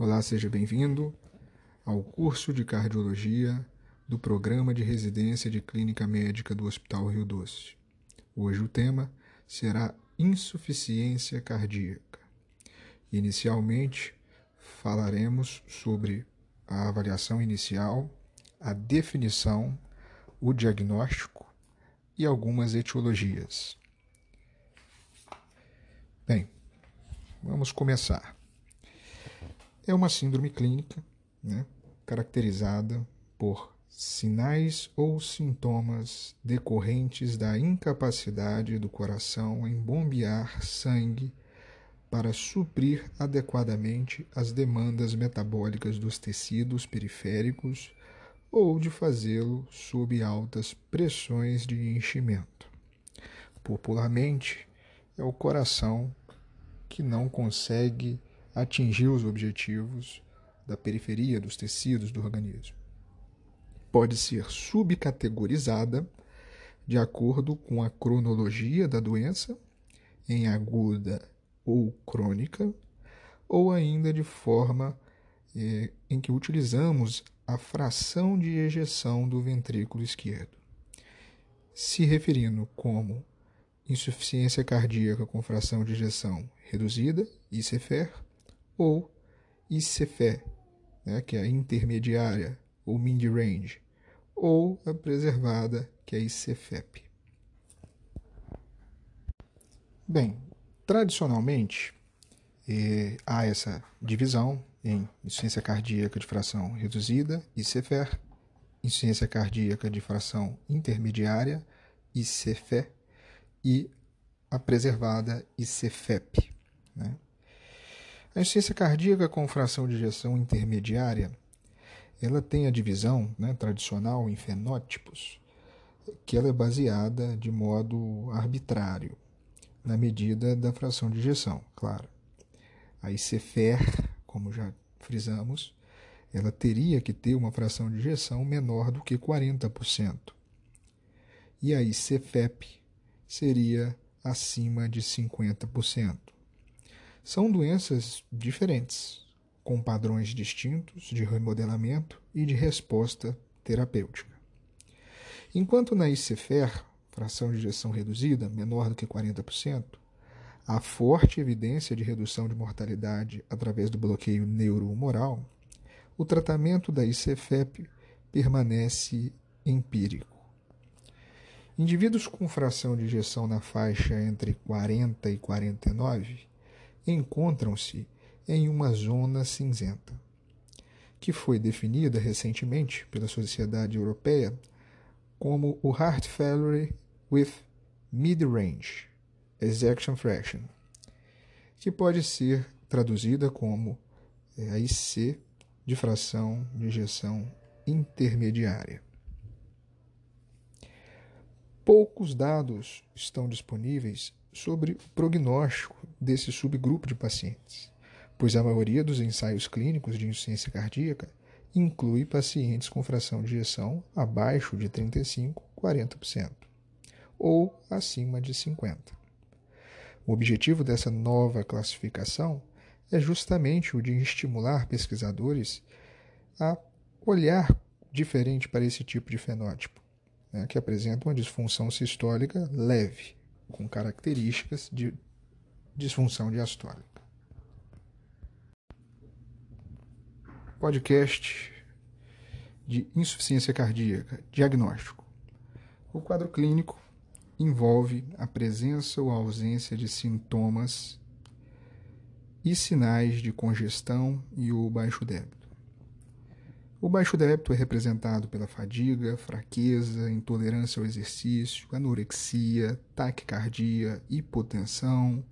Olá, seja bem-vindo ao curso de cardiologia do programa de residência de clínica médica do Hospital Rio Doce. Hoje o tema será insuficiência cardíaca. Inicialmente, falaremos sobre a avaliação inicial, a definição, o diagnóstico e algumas etiologias. Bem, vamos começar. É uma síndrome clínica né, caracterizada por sinais ou sintomas decorrentes da incapacidade do coração em bombear sangue para suprir adequadamente as demandas metabólicas dos tecidos periféricos ou de fazê-lo sob altas pressões de enchimento. Popularmente, é o coração que não consegue atingir os objetivos da periferia dos tecidos do organismo. Pode ser subcategorizada de acordo com a cronologia da doença, em aguda ou crônica, ou ainda de forma eh, em que utilizamos a fração de ejeção do ventrículo esquerdo, se referindo como insuficiência cardíaca com fração de ejeção reduzida, ICFER, ou ICFE, né, que é a intermediária, ou mid-range, ou a preservada, que é a ICFEP. Bem, tradicionalmente, eh, há essa divisão em insuficiência cardíaca de fração reduzida, ICFER, insuficiência cardíaca de fração intermediária, ICFE, e a preservada ICFEP. Né? A insuficiência cardíaca com fração de ejeção intermediária, ela tem a divisão né, tradicional em fenótipos, que ela é baseada de modo arbitrário, na medida da fração de ejeção, claro. A ICFER como já frisamos, ela teria que ter uma fração de injeção menor do que 40%. E aí CFEP seria acima de 50%. São doenças diferentes, com padrões distintos de remodelamento e de resposta terapêutica. Enquanto na ICFER, fração de injeção reduzida, menor do que 40%, há forte evidência de redução de mortalidade através do bloqueio neurohumoral, o tratamento da ICFEP permanece empírico. Indivíduos com fração de injeção na faixa entre 40 e 49 encontram-se em uma zona cinzenta, que foi definida recentemente pela Sociedade Europeia como o Heart Failure with Mid-Range ejection fraction, que pode ser traduzida como é, a IC de fração de injeção intermediária. Poucos dados estão disponíveis sobre o prognóstico desse subgrupo de pacientes, pois a maioria dos ensaios clínicos de insuficiência cardíaca inclui pacientes com fração de injeção abaixo de 35, 40% ou acima de 50. O objetivo dessa nova classificação é justamente o de estimular pesquisadores a olhar diferente para esse tipo de fenótipo, né, que apresenta uma disfunção sistólica leve, com características de disfunção diastólica. Podcast de insuficiência cardíaca, diagnóstico. O quadro clínico envolve a presença ou ausência de sintomas e sinais de congestão e o baixo débito. O baixo débito é representado pela fadiga, fraqueza, intolerância ao exercício, anorexia, taquicardia, hipotensão,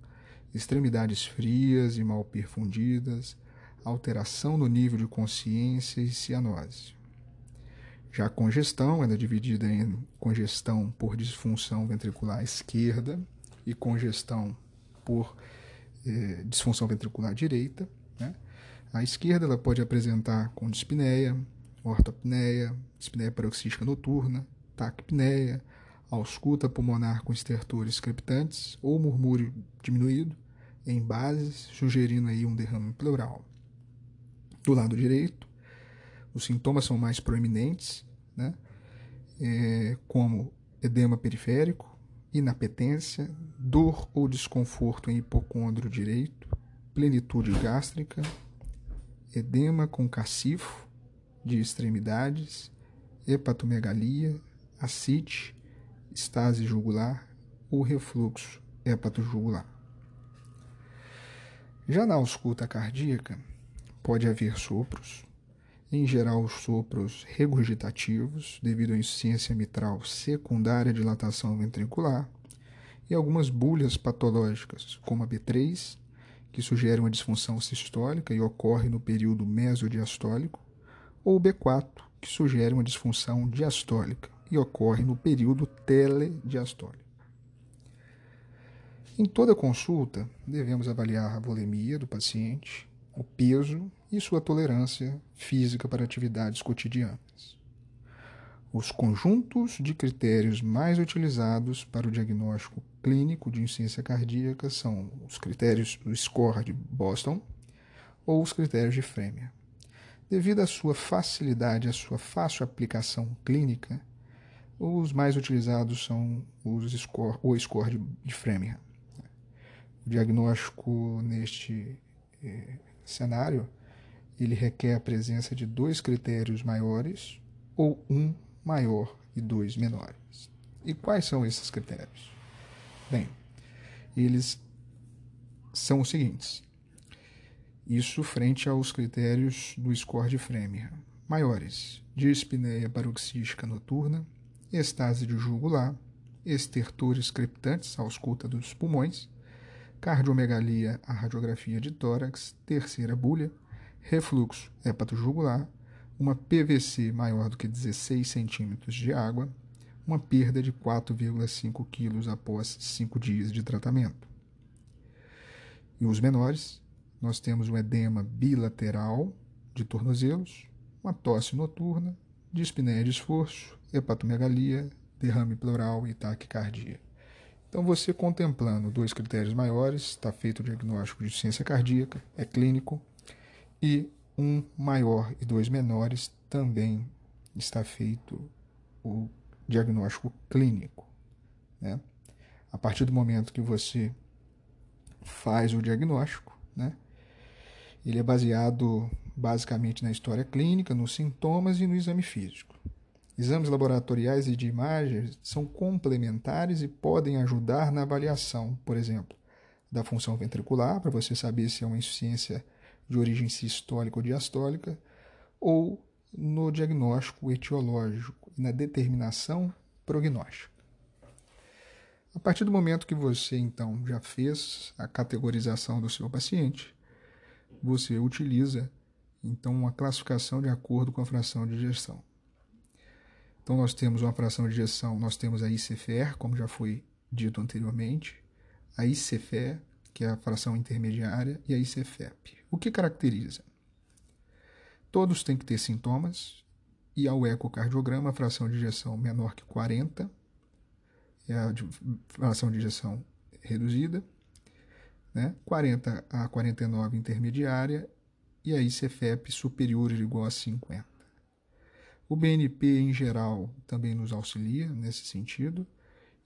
extremidades frias e mal perfundidas, alteração no nível de consciência e cianose. Já a congestão é dividida em congestão por disfunção ventricular esquerda e congestão por eh, disfunção ventricular direita. A esquerda ela pode apresentar com dispneia, ortopneia, dispneia paroxística noturna, taquipneia, ausculta pulmonar com estertores creptantes ou murmúrio diminuído em bases, sugerindo aí um derrame pleural. do lado direito. Os sintomas são mais proeminentes, né? É, como edema periférico, inapetência, dor ou desconforto em hipocôndrio direito, plenitude gástrica, edema com cacifo de extremidades, hepatomegalia, ascite, estase jugular ou refluxo hepatojugular. Já na ausculta cardíaca, pode haver sopros, em geral os sopros regurgitativos, devido à insuficiência mitral secundária dilatação ventricular, e algumas bulhas patológicas, como a B3, que sugere uma disfunção sistólica e ocorre no período mesodiastólico, ou B4, que sugere uma disfunção diastólica e ocorre no período telediastólico. Em toda consulta, devemos avaliar a volemia do paciente, o peso e sua tolerância física para atividades cotidianas. Os conjuntos de critérios mais utilizados para o diagnóstico clínico de insuficiência cardíaca são os critérios do SCORE de Boston ou os critérios de Framingham. Devido à sua facilidade, à sua fácil aplicação clínica, os mais utilizados são os score, o score de, de Framingham. O diagnóstico neste eh, cenário ele requer a presença de dois critérios maiores ou um maior e dois menores. E quais são esses critérios? Bem, eles são os seguintes. Isso frente aos critérios do score de Framingham. Maiores: dispneia paroxística noturna, estase de jugular, estertores creptantes, ausculta dos pulmões, cardiomegalia, a radiografia de tórax, terceira bulha, refluxo hepatojugular, uma PVC maior do que 16 centímetros de água, uma perda de 4,5 quilos após 5 dias de tratamento. E os menores, nós temos um edema bilateral de tornozelos, uma tosse noturna, dispneia de esforço, hepatomegalia, derrame pleural e taquicardia. Então, você contemplando dois critérios maiores, está feito o diagnóstico de ciência cardíaca, é clínico, e um maior e dois menores também está feito o diagnóstico clínico. Né? A partir do momento que você faz o diagnóstico, né, ele é baseado basicamente na história clínica, nos sintomas e no exame físico. Exames laboratoriais e de imagens são complementares e podem ajudar na avaliação, por exemplo, da função ventricular, para você saber se é uma insuficiência de origem sistólica ou diastólica, ou no diagnóstico etiológico e na determinação prognóstica. A partir do momento que você então já fez a categorização do seu paciente, você utiliza então uma classificação de acordo com a fração de gestão. Então, nós temos uma fração de ejeção, nós temos a ICFR, como já foi dito anteriormente, a ICFE, que é a fração intermediária, e a ICFEP. O que caracteriza? Todos têm que ter sintomas, e ao ecocardiograma, a fração de ejeção menor que 40, é a fração de ejeção reduzida, né? 40 a 49 intermediária, e a ICFEP superior ou igual a 50. O BNP, em geral, também nos auxilia nesse sentido.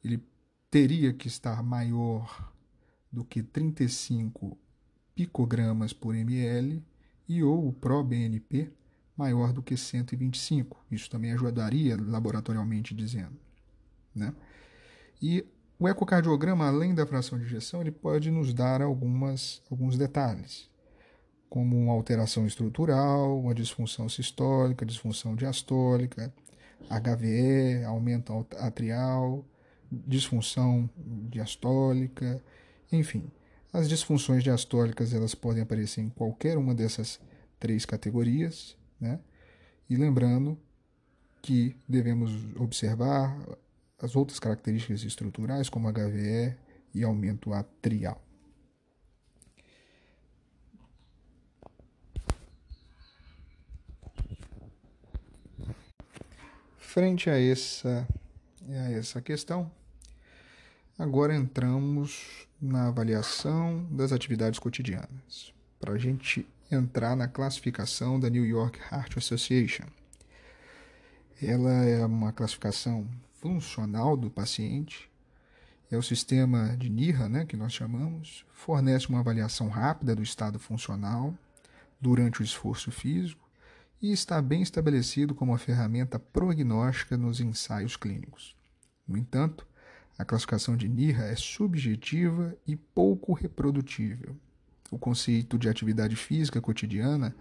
Ele teria que estar maior do que 35 picogramas por ml e ou o ProBNP maior do que 125. Isso também ajudaria laboratorialmente dizendo. Né? E o ecocardiograma, além da fração de injeção, ele pode nos dar algumas, alguns detalhes como uma alteração estrutural, uma disfunção sistólica, disfunção diastólica, HVE, aumento atrial, disfunção diastólica, enfim. As disfunções diastólicas elas podem aparecer em qualquer uma dessas três categorias, né? E lembrando que devemos observar as outras características estruturais, como HVE e aumento atrial. Frente a essa, a essa questão, agora entramos na avaliação das atividades cotidianas. Para a gente entrar na classificação da New York Heart Association. Ela é uma classificação funcional do paciente, é o sistema de NIRA, né, que nós chamamos, fornece uma avaliação rápida do estado funcional durante o esforço físico e está bem estabelecido como uma ferramenta prognóstica nos ensaios clínicos. No entanto, a classificação de NIRA é subjetiva e pouco reprodutível. O conceito de atividade física cotidiana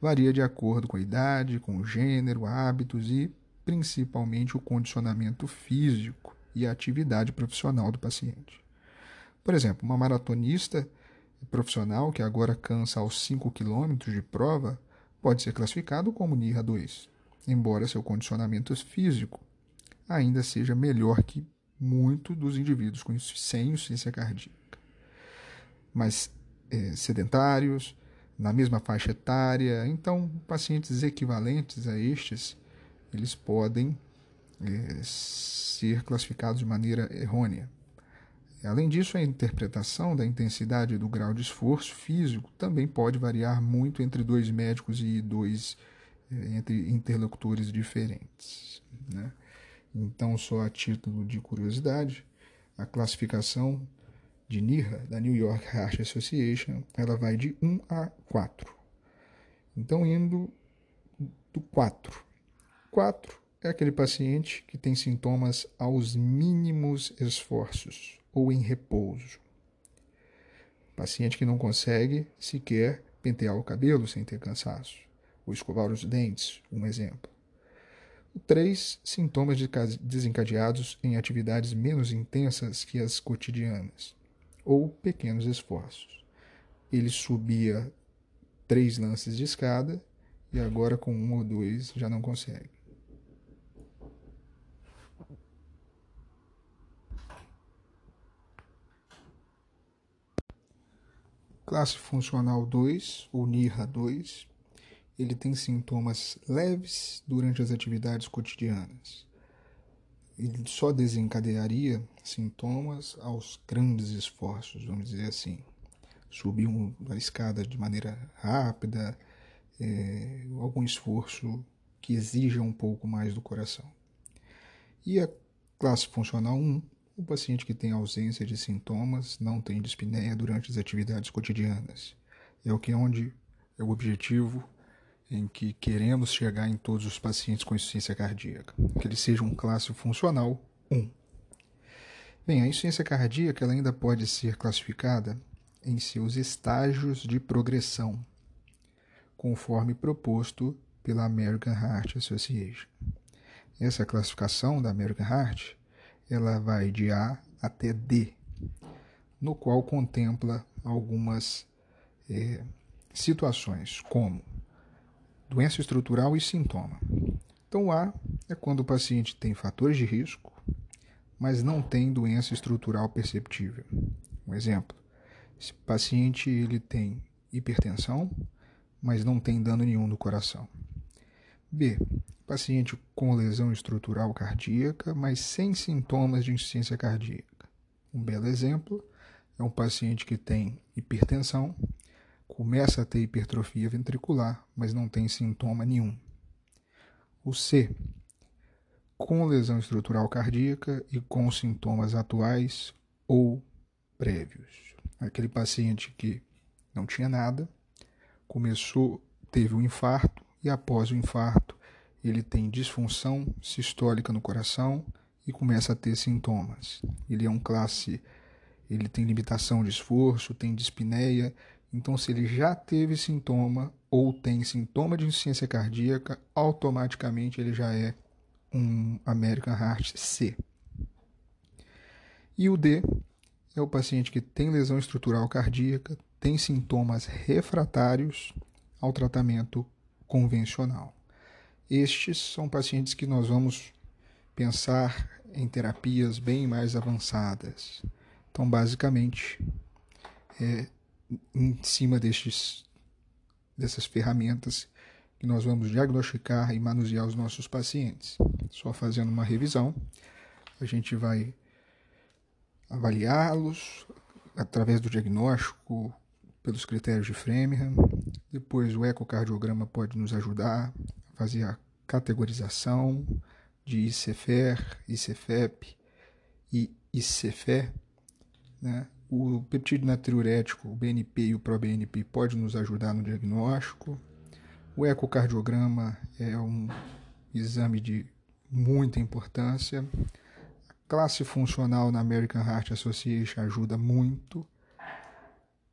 varia de acordo com a idade, com o gênero, hábitos e, principalmente, o condicionamento físico e a atividade profissional do paciente. Por exemplo, uma maratonista profissional que agora cansa aos 5 km de prova pode ser classificado como NIRA 2, embora seu condicionamento físico ainda seja melhor que muito dos indivíduos com, sem insuficiência cardíaca. Mas é, sedentários, na mesma faixa etária, então pacientes equivalentes a estes, eles podem é, ser classificados de maneira errônea. Além disso, a interpretação da intensidade do grau de esforço físico também pode variar muito entre dois médicos e dois eh, entre interlocutores diferentes. Né? Então, só a título de curiosidade, a classificação de NIRA, da New York Heart Association, ela vai de 1 a 4. Então, indo do 4. 4 é aquele paciente que tem sintomas aos mínimos esforços ou em repouso. Paciente que não consegue sequer pentear o cabelo sem ter cansaço, ou escovar os dentes, um exemplo. 3. Sintomas desencadeados em atividades menos intensas que as cotidianas, ou pequenos esforços. Ele subia três lances de escada e agora com um ou dois já não consegue. Classe funcional 2, ou NIRA 2, ele tem sintomas leves durante as atividades cotidianas. Ele só desencadearia sintomas aos grandes esforços, vamos dizer assim. Subir uma escada de maneira rápida, é, algum esforço que exija um pouco mais do coração. E a classe funcional 1 o paciente que tem ausência de sintomas não tem dispneia durante as atividades cotidianas. É o que é onde é o objetivo em que queremos chegar em todos os pacientes com insuficiência cardíaca, que eles sejam classe funcional 1. Bem, a insuficiência cardíaca ela ainda pode ser classificada em seus estágios de progressão, conforme proposto pela American Heart Association. Essa classificação da American Heart ela vai de A até D, no qual contempla algumas é, situações, como doença estrutural e sintoma. Então, A é quando o paciente tem fatores de risco, mas não tem doença estrutural perceptível. Um exemplo: esse paciente ele tem hipertensão, mas não tem dano nenhum no coração. B paciente com lesão estrutural cardíaca, mas sem sintomas de insuficiência cardíaca. Um belo exemplo é um paciente que tem hipertensão, começa a ter hipertrofia ventricular, mas não tem sintoma nenhum. O C, com lesão estrutural cardíaca e com sintomas atuais ou prévios. Aquele paciente que não tinha nada, começou, teve um infarto e após o infarto ele tem disfunção sistólica no coração e começa a ter sintomas. Ele é um classe, ele tem limitação de esforço, tem dispneia. Então, se ele já teve sintoma ou tem sintoma de insuficiência cardíaca, automaticamente ele já é um American Heart C. E o D é o paciente que tem lesão estrutural cardíaca, tem sintomas refratários ao tratamento convencional. Estes são pacientes que nós vamos pensar em terapias bem mais avançadas. Então, basicamente, é em cima destes, dessas ferramentas que nós vamos diagnosticar e manusear os nossos pacientes. Só fazendo uma revisão, a gente vai avaliá-los através do diagnóstico, pelos critérios de Framingham. Depois, o ecocardiograma pode nos ajudar a fazer a categorização de ICFER, ICFEP e ICFE. Né? O peptídeo natriurético, o BNP e o proBNP pode nos ajudar no diagnóstico. O ecocardiograma é um exame de muita importância. A classe funcional na American Heart Association ajuda muito.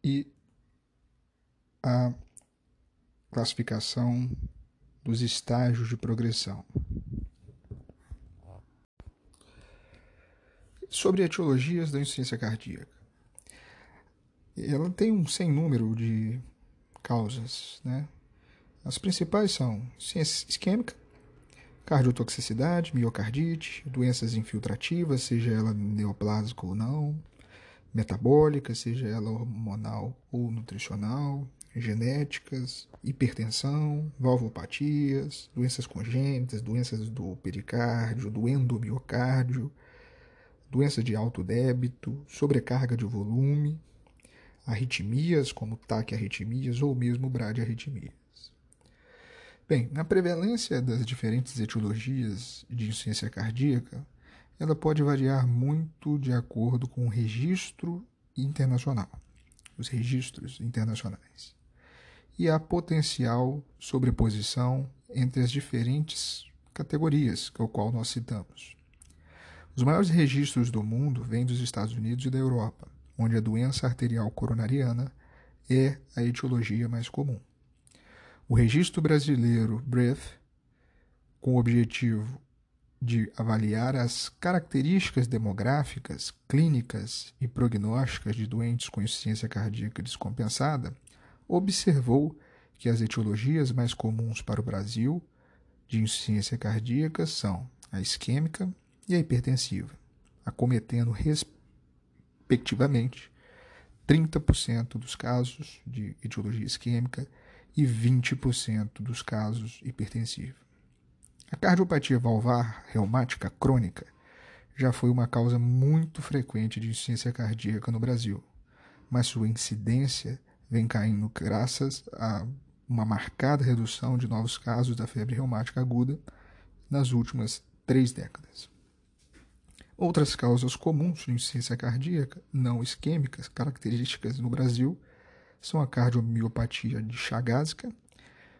E a classificação dos estágios de progressão. Sobre etiologias da insuficiência cardíaca. Ela tem um sem número de causas, né? As principais são ciência isquêmica, cardiotoxicidade, miocardite, doenças infiltrativas, seja ela neoplásica ou não, metabólica, seja ela hormonal ou nutricional, genéticas, hipertensão, valvopatias, doenças congênitas, doenças do pericárdio, do endomiocárdio, doenças de alto débito, sobrecarga de volume, arritmias como taquiarritmias ou mesmo bradiarritmias. Bem, na prevalência das diferentes etiologias de insuficiência cardíaca, ela pode variar muito de acordo com o registro internacional, os registros internacionais e a potencial sobreposição entre as diferentes categorias que o qual nós citamos. Os maiores registros do mundo vêm dos Estados Unidos e da Europa, onde a doença arterial coronariana é a etiologia mais comum. O registro brasileiro BREATH, com o objetivo de avaliar as características demográficas, clínicas e prognósticas de doentes com insuficiência cardíaca descompensada, observou que as etiologias mais comuns para o Brasil de insuficiência cardíaca são a isquêmica e a hipertensiva, acometendo respectivamente 30% dos casos de etiologia isquêmica e 20% dos casos hipertensiva. A cardiopatia valvar reumática crônica já foi uma causa muito frequente de insuficiência cardíaca no Brasil, mas sua incidência vem caindo graças a uma marcada redução de novos casos da febre reumática aguda nas últimas três décadas. Outras causas comuns de insuficiência cardíaca não isquêmicas características no Brasil são a cardiomiopatia de Chagásica,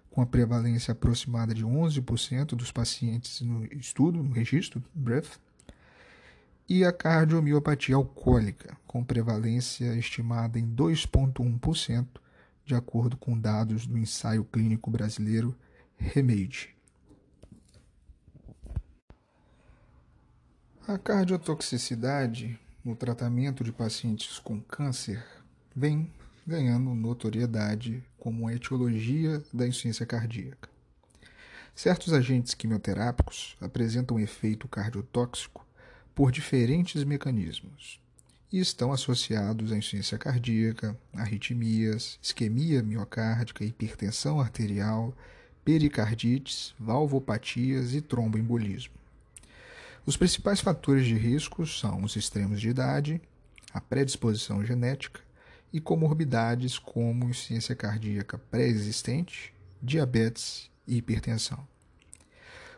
com a prevalência aproximada de 11% dos pacientes no estudo, no registro, BREATH, e a cardiomiopatia alcoólica, com prevalência estimada em 2,1%, de acordo com dados do ensaio clínico brasileiro REMADE. A cardiotoxicidade no tratamento de pacientes com câncer vem ganhando notoriedade como uma etiologia da insuficiência cardíaca. Certos agentes quimioterápicos apresentam efeito cardiotóxico por diferentes mecanismos e estão associados à insuficiência cardíaca, arritmias, isquemia miocárdica, hipertensão arterial, pericardites, valvopatias e tromboembolismo. Os principais fatores de risco são os extremos de idade, a predisposição genética e comorbidades como insuficiência cardíaca pré-existente, diabetes e hipertensão.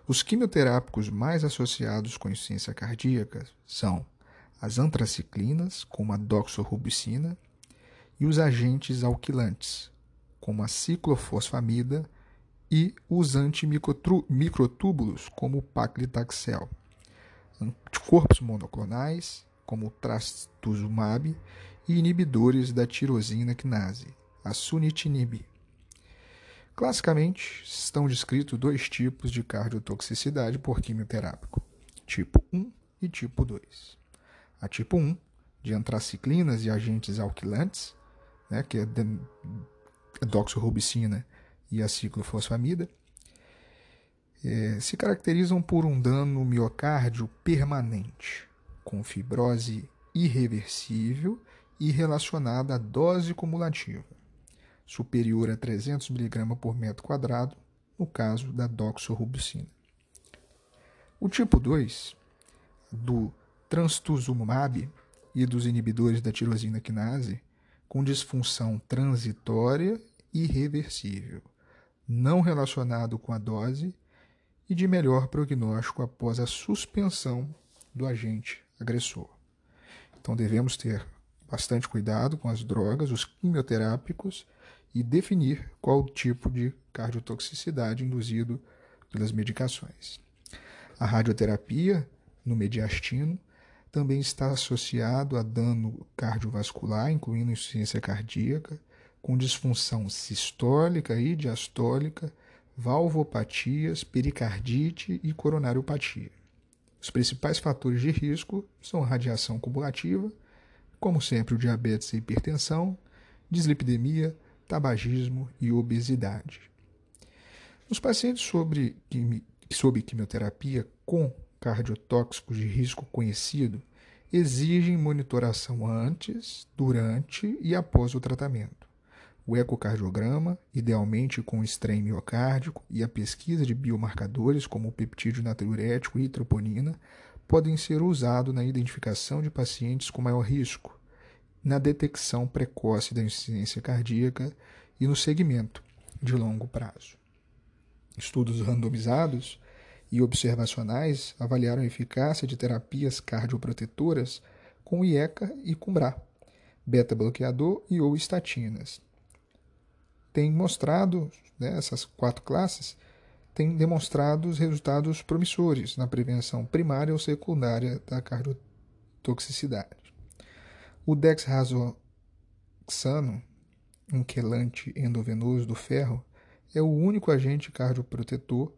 Os quimioterápicos mais associados com insuficiência cardíaca são as antraciclinas, como a doxorubicina, e os agentes alquilantes, como a ciclofosfamida e os antimicrotúbulos, como o paclitaxel. Anticorpos monoclonais, como o trastuzumab, e inibidores da tirosina quinase, a sunitinib. Classicamente, estão descritos dois tipos de cardiotoxicidade por quimioterápico, tipo 1 e tipo 2. A tipo 1, de antraciclinas e agentes alquilantes, né, que é doxorubicina e a ciclofosfamida, é, se caracterizam por um dano miocárdio permanente, com fibrose irreversível e relacionada à dose cumulativa superior a 300 mg por metro quadrado, no caso da doxorubicina. O tipo 2 do trastuzumab e dos inibidores da tirosina quinase, com disfunção transitória e reversível, não relacionado com a dose e de melhor prognóstico após a suspensão do agente agressor. Então devemos ter bastante cuidado com as drogas, os quimioterápicos e definir qual tipo de cardiotoxicidade induzido pelas medicações. A radioterapia no mediastino também está associado a dano cardiovascular, incluindo insuficiência cardíaca, com disfunção sistólica e diastólica, valvopatias, pericardite e coronariopatia. Os principais fatores de risco são radiação cumulativa, como sempre o diabetes e hipertensão, dislipidemia, tabagismo e obesidade. Nos pacientes sobre, sob quimioterapia com cardiotóxicos de risco conhecido, exigem monitoração antes, durante e após o tratamento. O ecocardiograma, idealmente com strain miocárdico, e a pesquisa de biomarcadores como o peptídeo natriurético e troponina podem ser usados na identificação de pacientes com maior risco, na detecção precoce da insuficiência cardíaca e no segmento de longo prazo. Estudos randomizados e observacionais avaliaram a eficácia de terapias cardioprotetoras com IECA e com BRA, beta-bloqueador e ou estatinas. Tem mostrado, né, essas quatro classes, têm demonstrado resultados promissores na prevenção primária ou secundária da cardiotoxicidade. O dexrazoxano, um quelante endovenoso do ferro, é o único agente cardioprotetor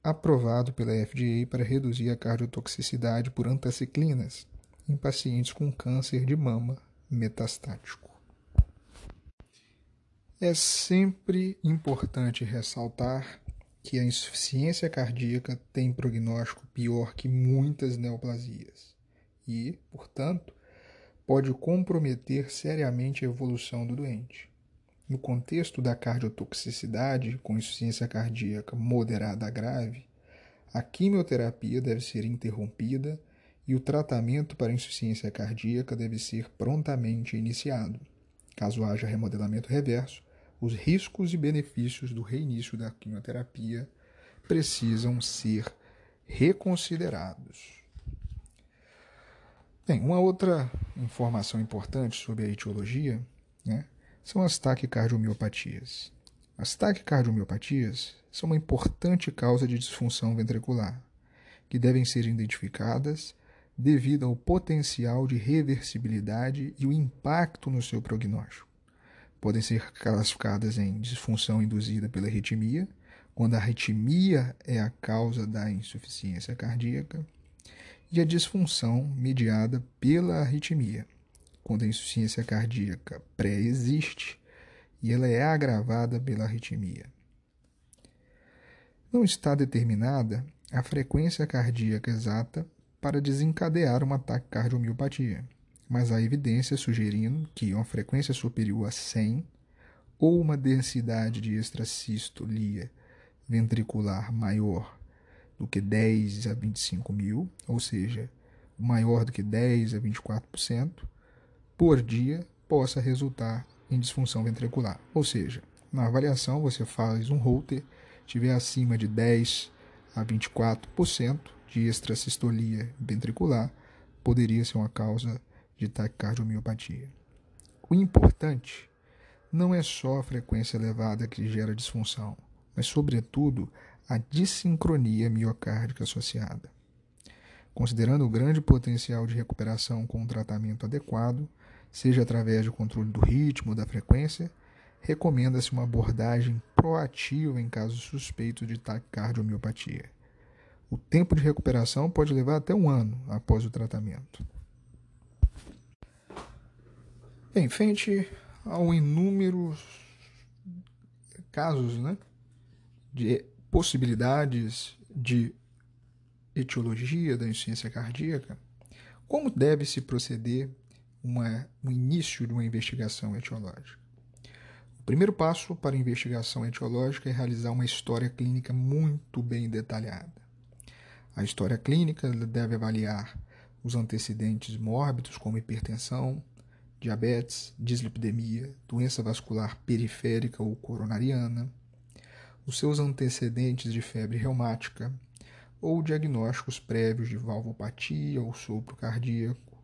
aprovado pela FDA para reduzir a cardiotoxicidade por antaciclinas em pacientes com câncer de mama metastático. É sempre importante ressaltar que a insuficiência cardíaca tem prognóstico pior que muitas neoplasias e, portanto, pode comprometer seriamente a evolução do doente. No contexto da cardiotoxicidade com insuficiência cardíaca moderada a grave, a quimioterapia deve ser interrompida e o tratamento para insuficiência cardíaca deve ser prontamente iniciado. Caso haja remodelamento reverso, os riscos e benefícios do reinício da quimioterapia precisam ser reconsiderados. Bem, uma outra informação importante sobre a etiologia né, são as taquicardiomyopatias. As taquicardiomyopatias são uma importante causa de disfunção ventricular, que devem ser identificadas devido ao potencial de reversibilidade e o impacto no seu prognóstico. Podem ser classificadas em disfunção induzida pela arritmia, quando a arritmia é a causa da insuficiência cardíaca, e a disfunção mediada pela arritmia, quando a insuficiência cardíaca pré-existe e ela é agravada pela arritmia. Não está determinada a frequência cardíaca exata para desencadear um ataque cardiomiopatia, mas há evidência sugerindo que uma frequência superior a 100 ou uma densidade de extracistolia ventricular maior do que 10 a 25 mil, ou seja, maior do que 10 a 24%, por dia possa resultar em disfunção ventricular. Ou seja, na avaliação você faz um Holter, tiver acima de 10 a 24% de extracistolia ventricular, poderia ser uma causa de taquicardiomiopatia. O importante não é só a frequência elevada que gera disfunção, mas, sobretudo, a dissincronia miocárdica associada. Considerando o grande potencial de recuperação com um tratamento adequado, seja através do controle do ritmo ou da frequência, recomenda-se uma abordagem proativa em casos suspeitos de taquicardiomiopatia. O tempo de recuperação pode levar até um ano após o tratamento. Bem, frente ao inúmeros casos né, de possibilidades de etiologia da insuficiência cardíaca, como deve se proceder uma, um início de uma investigação etiológica. O primeiro passo para a investigação etiológica é realizar uma história clínica muito bem detalhada. A história clínica deve avaliar os antecedentes mórbidos, como hipertensão, diabetes, dislipidemia, doença vascular periférica ou coronariana, os seus antecedentes de febre reumática ou diagnósticos prévios de valvopatia ou sopro cardíaco,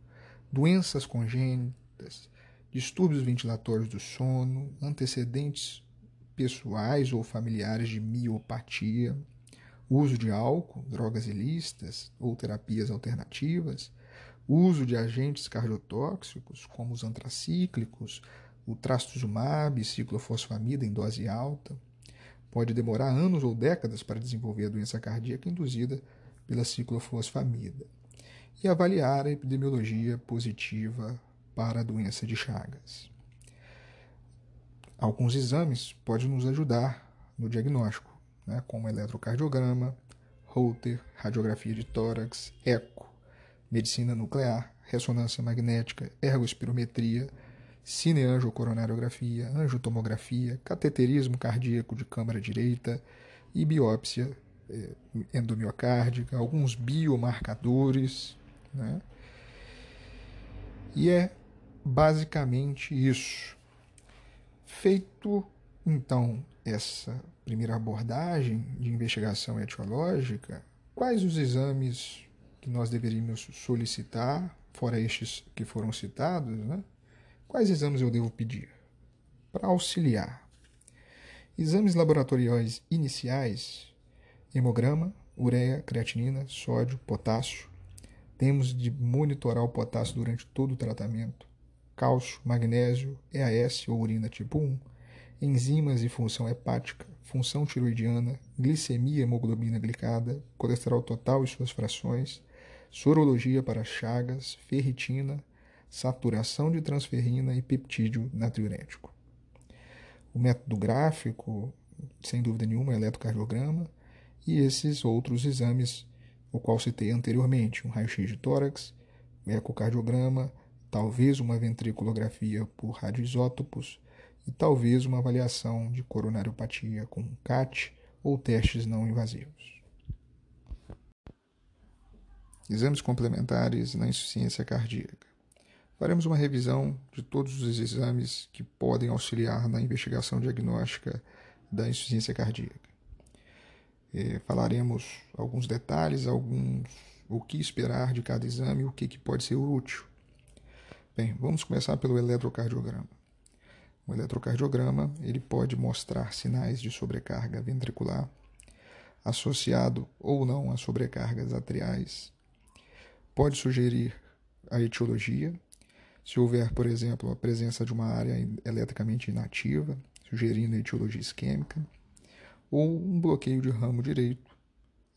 doenças congênitas, distúrbios ventilatórios do sono, antecedentes pessoais ou familiares de miopatia, uso de álcool, drogas ilícitas ou terapias alternativas, uso de agentes cardiotóxicos como os antracíclicos, o trastuzumab, ciclofosfamida em dose alta. Pode demorar anos ou décadas para desenvolver a doença cardíaca induzida pela ciclofosfamida. E avaliar a epidemiologia positiva para a doença de Chagas. Alguns exames podem nos ajudar no diagnóstico, né, como eletrocardiograma, Holter, radiografia de tórax, eco, medicina nuclear, ressonância magnética, ergospirometria, cineangiocoronariografia, angiotomografia, cateterismo cardíaco de câmara direita e biópsia eh, endomiocárdica, alguns biomarcadores. Né? E é basicamente isso. Feito então essa primeira abordagem de investigação etiológica, quais os exames que nós deveríamos solicitar, fora estes que foram citados, né? quais exames eu devo pedir? Para auxiliar. Exames laboratoriais iniciais: hemograma, ureia, creatinina, sódio, potássio. Temos de monitorar o potássio durante todo o tratamento. Cálcio, magnésio, EAS ou urina tipo 1 enzimas e função hepática, função tiroidiana, glicemia hemoglobina glicada, colesterol total e suas frações, sorologia para chagas, ferritina, saturação de transferrina e peptídeo natriurético. O método gráfico, sem dúvida nenhuma, é eletrocardiograma e esses outros exames, o qual citei anteriormente, um raio-x de tórax, um ecocardiograma, talvez uma ventriculografia por radioisótopos, e talvez uma avaliação de coronariopatia com CAT ou testes não invasivos. Exames complementares na insuficiência cardíaca. Faremos uma revisão de todos os exames que podem auxiliar na investigação diagnóstica da insuficiência cardíaca. E falaremos alguns detalhes, alguns o que esperar de cada exame, o que, que pode ser útil. Bem, vamos começar pelo eletrocardiograma. O eletrocardiograma ele pode mostrar sinais de sobrecarga ventricular, associado ou não a sobrecargas atriais. Pode sugerir a etiologia, se houver, por exemplo, a presença de uma área eletricamente inativa, sugerindo a etiologia isquêmica, ou um bloqueio de ramo direito,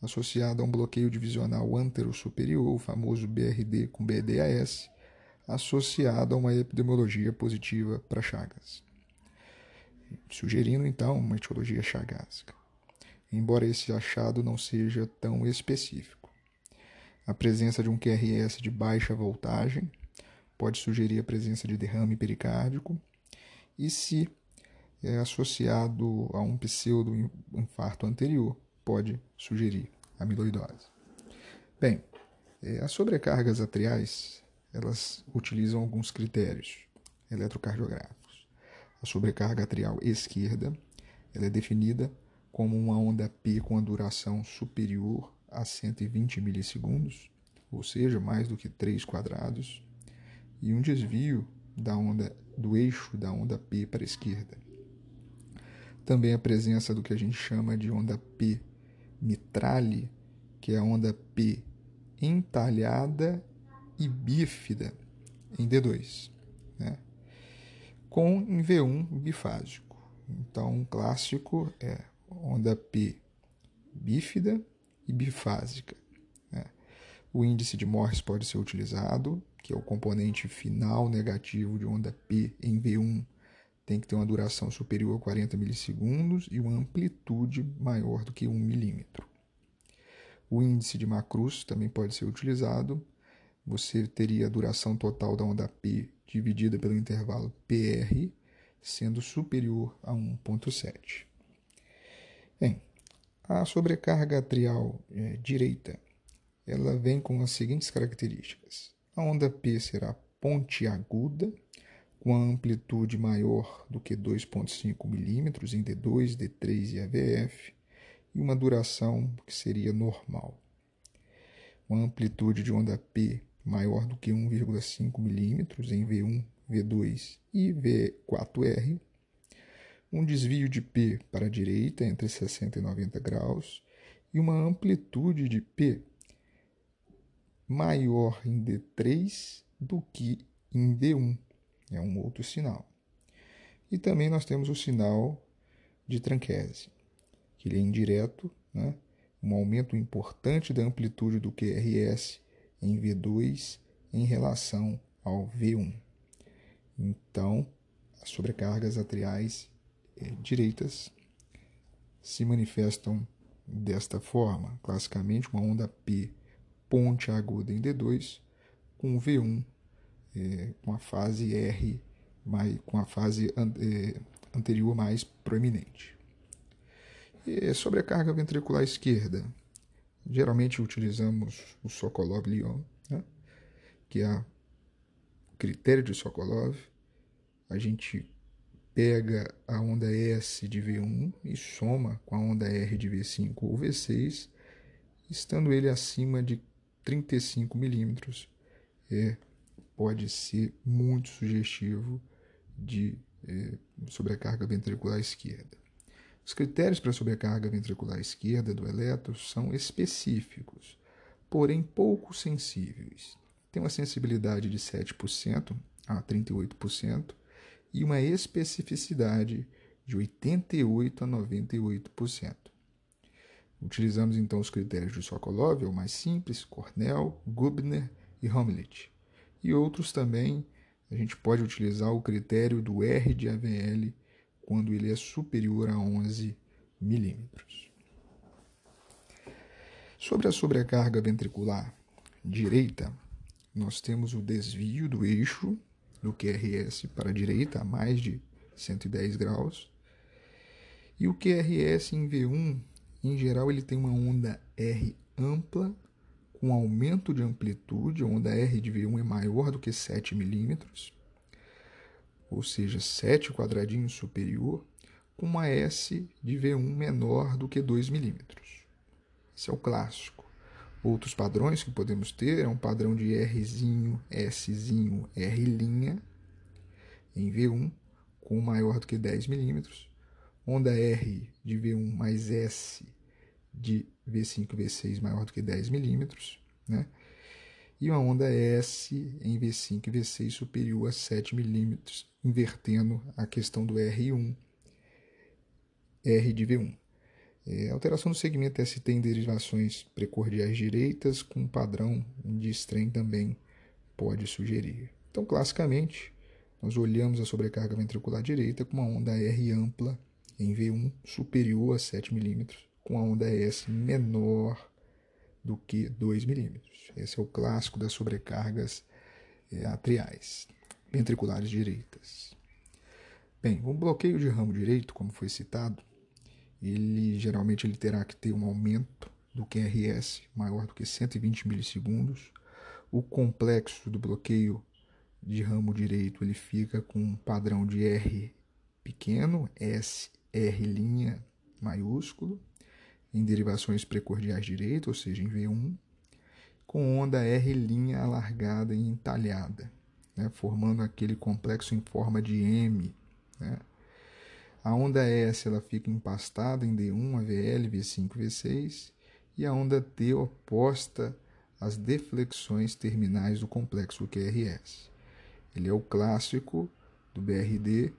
associado a um bloqueio divisional antero-superior, o famoso BRD com BDAS, associado a uma epidemiologia positiva para Chagas, sugerindo então uma etiologia chagásica, embora esse achado não seja tão específico. A presença de um QRS de baixa voltagem pode sugerir a presença de derrame pericárdico, e se é associado a um pseudo-infarto anterior, pode sugerir amiloidose. Bem, é, as sobrecargas atriais elas utilizam alguns critérios eletrocardiográficos. A sobrecarga atrial esquerda ela é definida como uma onda P com a duração superior a 120 milissegundos, ou seja, mais do que 3 quadrados, e um desvio da onda do eixo da onda P para a esquerda. Também a presença do que a gente chama de onda P mitrale, que é a onda P entalhada e bífida em D2, né? com em V1 bifásico. Então, um clássico é onda P bífida e bifásica. Né? O índice de Morse pode ser utilizado, que é o componente final negativo de onda P em V1 tem que ter uma duração superior a 40 milissegundos e uma amplitude maior do que 1 milímetro. O índice de Macruz também pode ser utilizado, você teria a duração total da onda P dividida pelo intervalo PR sendo superior a 1.7. Bem, a sobrecarga atrial é, direita ela vem com as seguintes características. A onda P será pontiaguda, com a amplitude maior do que 2,5 milímetros em D2, D3 e AVF, e uma duração que seria normal. Uma amplitude de onda P maior do que 1,5 milímetros em V1, V2 e V4R, um desvio de P para a direita entre 60 e 90 graus e uma amplitude de P maior em D3 do que em D1. É um outro sinal. E também nós temos o sinal de tranquese, que ele é indireto, né? um aumento importante da amplitude do QRS em V2 em relação ao V1. Então, as sobrecargas atriais direitas se manifestam desta forma, classicamente uma onda P ponte aguda em D2 com V1 eh, com a fase R mais, com a fase an, eh, anterior mais proeminente. E sobre a carga ventricular esquerda, geralmente utilizamos o Sokolov-Lyon, né, que é o critério de Sokolov. A gente pega a onda S de V1 e soma com a onda R de V5 ou V6, estando ele acima de 35 milímetros, é, pode ser muito sugestivo de é, sobrecarga ventricular esquerda. Os critérios para sobrecarga ventricular esquerda do eletro são específicos, porém pouco sensíveis. Tem uma sensibilidade de 7% a 38% e uma especificidade de 88 a 98%. Utilizamos então os critérios de Sokolov, o mais simples, Cornell, Gubner e Homelit. E outros também, a gente pode utilizar o critério do R de AVL quando ele é superior a 11 milímetros. Sobre a sobrecarga ventricular direita, nós temos o desvio do eixo do QRS para a direita a mais de 110 graus. E o QRS em V1, em geral, ele tem uma onda R ampla com aumento de amplitude, a onda R de V1 é maior do que 7 milímetros ou seja, 7 quadradinhos superior, com uma S de V1 menor do que 2 milímetros. Esse é o clássico. Outros padrões que podemos ter é um padrão de Rzinho, Szinho, R' em V1, com maior do que 10 milímetros. Onda R de V1 mais S de V5 V6 maior do que 10 milímetros. Né? e uma onda S em V5 e V6 superior a 7 milímetros, invertendo a questão do R1, R de V1. É, alteração do segmento ST em derivações precordiais direitas com padrão de strain também pode sugerir. Então, classicamente, nós olhamos a sobrecarga ventricular direita com uma onda R ampla em V1 superior a 7 milímetros, com a onda S menor do que 2 milímetros. Esse é o clássico das sobrecargas é, atriais, ventriculares direitas. Bem, o bloqueio de ramo direito, como foi citado, ele geralmente ele terá que ter um aumento do QRS maior do que 120 milissegundos. O complexo do bloqueio de ramo direito ele fica com um padrão de R pequeno, S, R' maiúsculo, em derivações precordiais direito, ou seja, em V1, com onda R' alargada e entalhada, né, formando aquele complexo em forma de M. Né. A onda S ela fica empastada em D1, AVL, V5, V6, e a onda T oposta às deflexões terminais do complexo QRS. Ele é o clássico do BRD,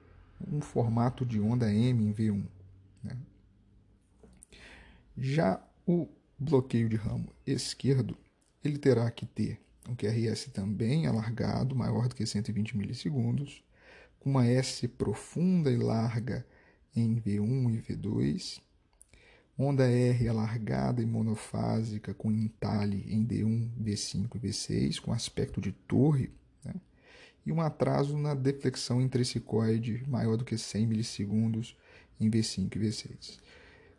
um formato de onda M em V1. Né. Já o bloqueio de ramo esquerdo, ele terá que ter um QRS também alargado, maior do que 120 milissegundos, com uma S profunda e larga em V1 e V2, onda R alargada e monofásica com entalhe em D1, V5 e V6, com aspecto de torre, né? e um atraso na deflexão intricicoide maior do que 100 milissegundos em V5 e V6.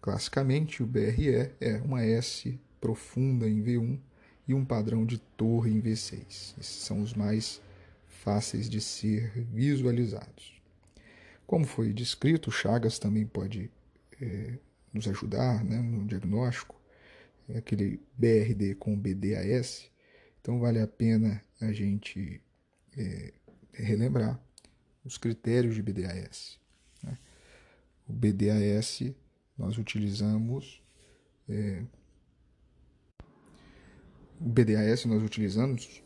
Classicamente, o BRE é uma S profunda em V1 e um padrão de torre em V6. Esses são os mais fáceis de ser visualizados. Como foi descrito, Chagas também pode é, nos ajudar né, no diagnóstico, é aquele BRD com BDAS, então vale a pena a gente é, relembrar os critérios de BDAS. Né? O BDAS nós utilizamos é, o BDAS nós utilizamos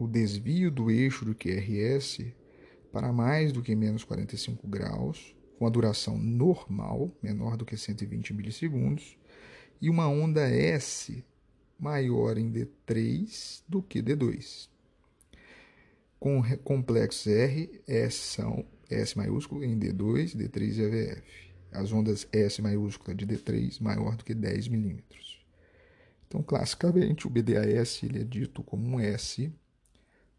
o desvio do eixo do QRS para mais do que menos 45 graus, com a duração normal, menor do que 120 milissegundos, e uma onda S maior em D3 do que D2. Com complexos R, S são S maiúsculo em D2, D3 e AVF. As ondas S maiúscula de D3 maior do que 10 milímetros. Então, classicamente, o BDAS ele é dito como um S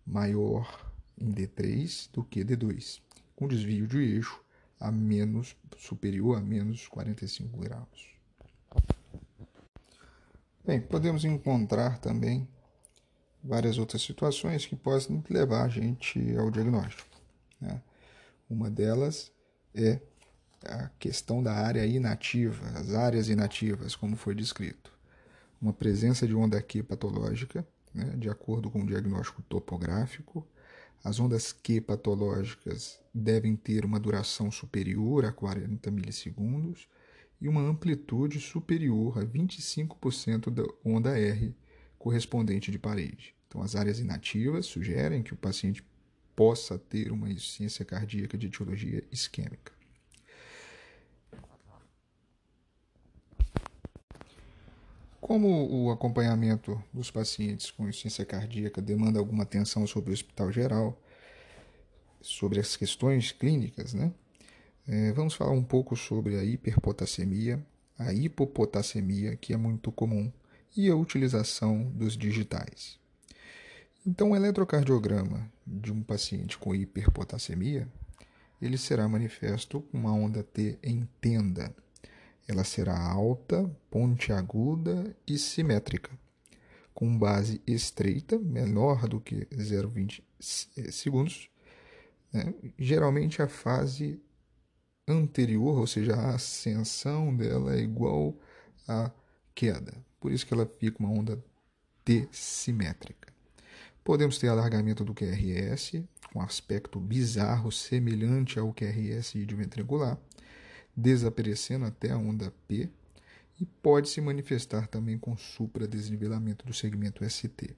maior em D3 do que D2, com desvio de eixo a menos superior a menos 45 graus. Bem, podemos encontrar também várias outras situações que podem levar a gente ao diagnóstico. Né? Uma delas é a questão da área inativa, as áreas inativas, como foi descrito uma presença de onda Q patológica, né, de acordo com o diagnóstico topográfico. As ondas Q patológicas devem ter uma duração superior a 40 milissegundos e uma amplitude superior a 25% da onda R correspondente de parede. Então, as áreas inativas sugerem que o paciente possa ter uma insuficiência cardíaca de etiologia isquêmica. Como o acompanhamento dos pacientes com insuficiência cardíaca demanda alguma atenção sobre o hospital geral, sobre as questões clínicas, né? É, vamos falar um pouco sobre a hiperpotassemia, a hipopotassemia, que é muito comum, e a utilização dos digitais. Então, o eletrocardiograma de um paciente com hiperpotassemia, ele será manifesto com uma onda T em tenda, ela será alta, pontiaguda e simétrica, com base estreita, menor do que 0,20 eh, segundos. Né? Geralmente a fase anterior, ou seja, a ascensão dela é igual à queda. Por isso que ela fica uma onda T simétrica. Podemos ter alargamento do QRS, com aspecto bizarro, semelhante ao QRS de ventricular desaparecendo até a onda P e pode se manifestar também com supradesnivelamento do segmento ST.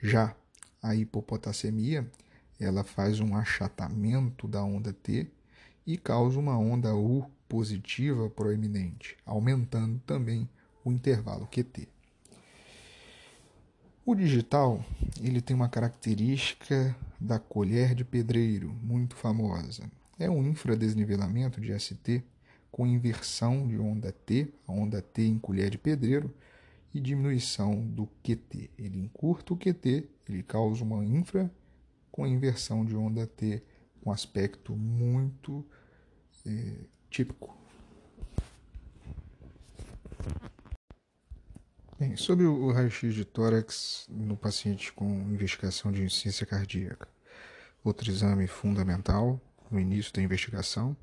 Já a hipopotassemia, ela faz um achatamento da onda T e causa uma onda U positiva proeminente, aumentando também o intervalo QT. O digital ele tem uma característica da colher de pedreiro muito famosa é um infradesnivelamento de ST com inversão de onda T, a onda T em colher de pedreiro, e diminuição do QT. Ele encurta o QT, ele causa uma infra com inversão de onda T com aspecto muito é, típico. Bem, sobre o raio-x de tórax no paciente com investigação de insuficiência cardíaca. Outro exame fundamental no início da investigação.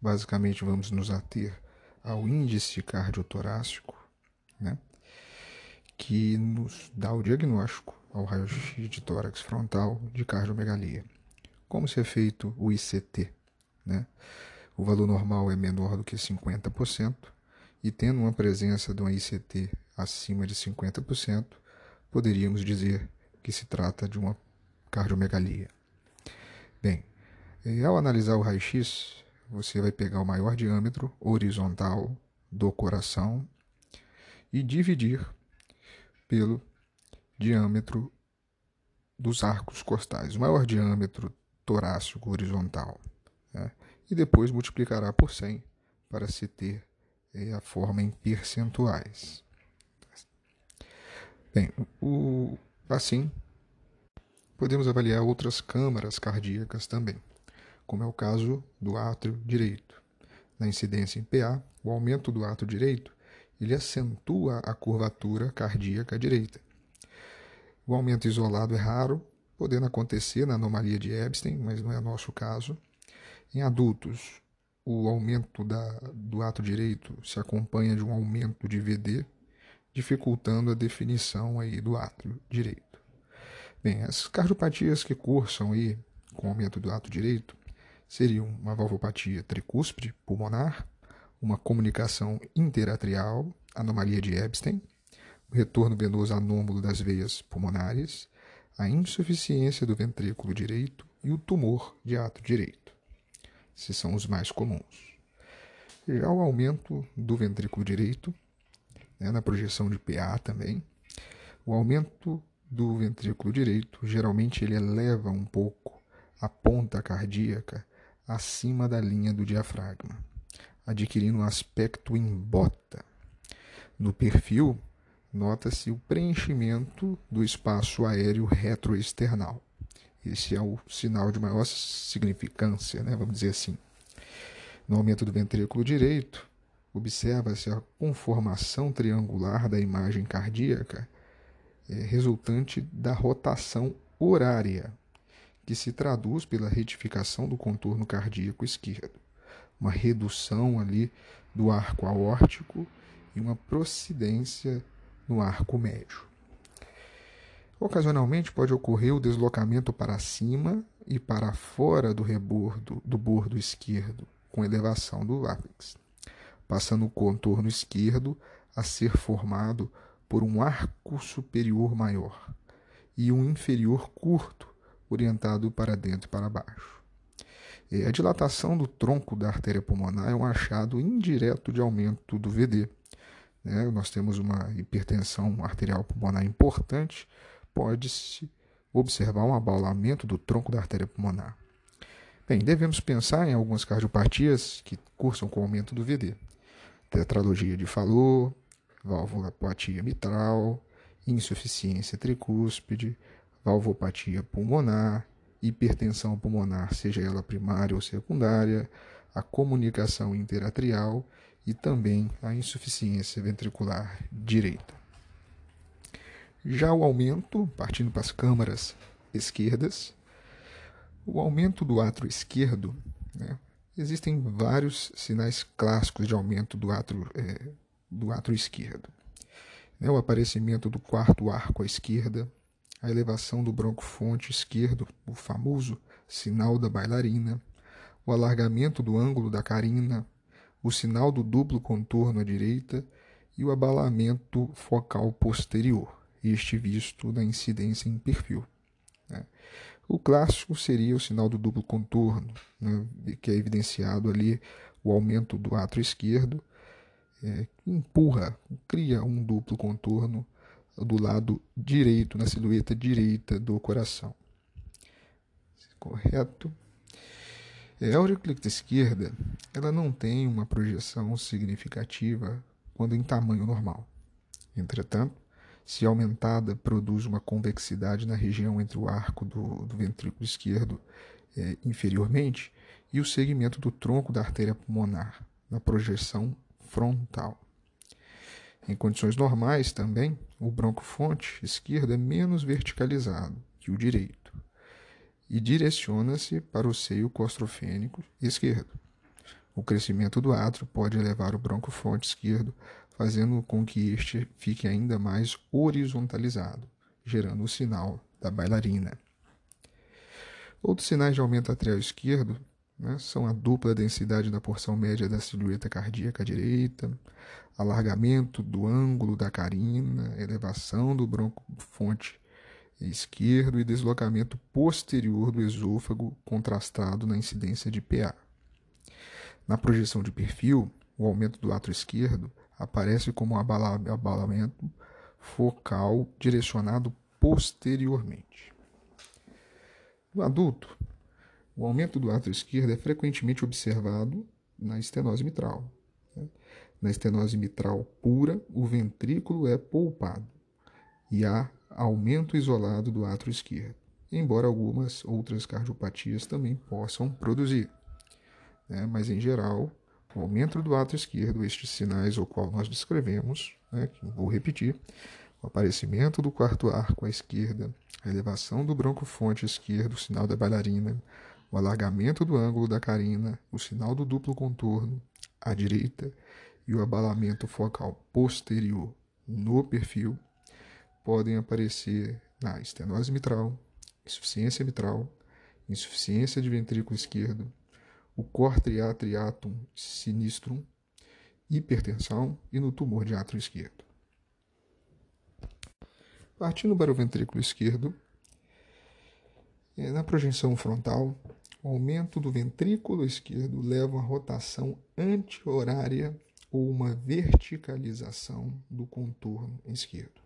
Basicamente, vamos nos ater ao índice cardiotorácico, né, que nos dá o diagnóstico ao raio-x de tórax frontal de cardiomegalia. Como se é feito o ICT? Né? O valor normal é menor do que 50%, e tendo uma presença de uma ICT acima de 50%, poderíamos dizer que se trata de uma cardiomegalia. Bem, e ao analisar o raio-x, você vai pegar o maior diâmetro horizontal do coração e dividir pelo diâmetro dos arcos costais, o maior diâmetro torácico horizontal. Né? E depois multiplicará por 100 para se ter é, a forma em percentuais. Bem, o, assim, podemos avaliar outras câmaras cardíacas também como é o caso do átrio direito. Na incidência em PA, o aumento do átrio direito ele acentua a curvatura cardíaca direita. O aumento isolado é raro, podendo acontecer na anomalia de Epstein, mas não é nosso caso. Em adultos, o aumento da, do ato direito se acompanha de um aumento de VD, dificultando a definição aí do ato direito. Bem, as cardiopatias que cursam aí com aumento do ato direito seriam uma valvopatia tricúspide pulmonar, uma comunicação interatrial, anomalia de Epstein, o retorno venoso anômalo das veias pulmonares, a insuficiência do ventrículo direito e o tumor de ato direito. Esses são os mais comuns. Já o aumento do ventrículo direito, né, na projeção de PA também, o aumento do ventrículo direito, geralmente ele eleva um pouco a ponta cardíaca acima da linha do diafragma, adquirindo um aspecto em bota. No perfil, nota-se o preenchimento do espaço aéreo retroesternal. Esse é o sinal de maior significância, né, vamos dizer assim. No aumento do ventrículo direito, observa-se a conformação triangular da imagem cardíaca é, resultante da rotação horária, que se traduz pela retificação do contorno cardíaco esquerdo, uma redução ali do arco aórtico e uma procedência no arco médio. Ocasionalmente pode ocorrer o deslocamento para cima e para fora do rebordo do bordo esquerdo, com elevação do ápex, passando o contorno esquerdo a ser formado por um arco superior maior e um inferior curto, orientado para dentro e para baixo. A dilatação do tronco da artéria pulmonar é um achado indireto de aumento do VD, né, nós temos uma hipertensão arterial pulmonar importante, pode-se observar um abalamento do tronco da artéria pulmonar. Bem, devemos pensar em algumas cardiopatias que cursam com aumento do VD. Tetralogia de Fallot, valvulopatia mitral, insuficiência tricúspide, valvopatia pulmonar, hipertensão pulmonar, seja ela primária ou secundária, a comunicação interatrial e também a insuficiência ventricular direita. Já o aumento, partindo para as câmaras esquerdas, o aumento do átrio esquerdo, né, existem vários sinais clássicos de aumento do átrio, é, do átrio esquerdo. Né, o aparecimento do quarto arco à esquerda, a elevação do broncofonte esquerdo, o famoso sinal da bailarina, o alargamento do ângulo da carina, o sinal do duplo contorno à direita e o abalamento focal posterior, este visto na incidência em perfil. Né? O clássico seria o sinal do duplo contorno, né? que é evidenciado ali o aumento do átrio esquerdo, é, empurra, cria um duplo contorno do lado direito, na silhueta direita do coração. Correto? É, a auriclita esquerda ela não tem uma projeção significativa quando em tamanho normal. Entretanto, se aumentada, produz uma convexidade na região entre o arco do, do ventrículo esquerdo é, inferiormente e o segmento do tronco da artéria pulmonar, na projeção frontal. Em condições normais também, o broncofonte esquerdo é menos verticalizado que o direito e direciona-se para o seio costrofênico esquerdo. O crescimento do átrio pode elevar o broncofonte esquerdo, fazendo com que este fique ainda mais horizontalizado, gerando o sinal da bailarina. Outros sinais de aumento atrial esquerdo né, são a dupla densidade da porção média da silhueta cardíaca direita, alargamento do ângulo da carina, elevação do broncofonte esquerdo e deslocamento posterior do esôfago contrastado na incidência de PA. Na projeção de perfil, o aumento do átrio esquerdo aparece como um abalamento focal direcionado posteriormente. No adulto, o aumento do átrio esquerdo é frequentemente observado na estenose mitral. Né? Na estenose mitral pura, o ventrículo é poupado e há aumento isolado do átrio esquerdo, embora algumas outras cardiopatias também possam produzir. Né? Mas, em geral, o aumento do átrio esquerdo, estes sinais o qual nós descrevemos, né, que vou repetir, o aparecimento do quarto arco à esquerda, a elevação do broncofonte esquerdo, o sinal da bailarina, o alargamento do ângulo da carina, o sinal do duplo contorno à direita e o abalamento focal posterior no perfil podem aparecer na estenose mitral, insuficiência mitral, insuficiência de ventrículo esquerdo, o corte atriatum sinistrum, hipertensão e no tumor de átrio esquerdo. Partindo para o ventrículo esquerdo, é, na projeção frontal, o aumento do ventrículo esquerdo leva a rotação anti-horária ou uma verticalização do contorno esquerdo,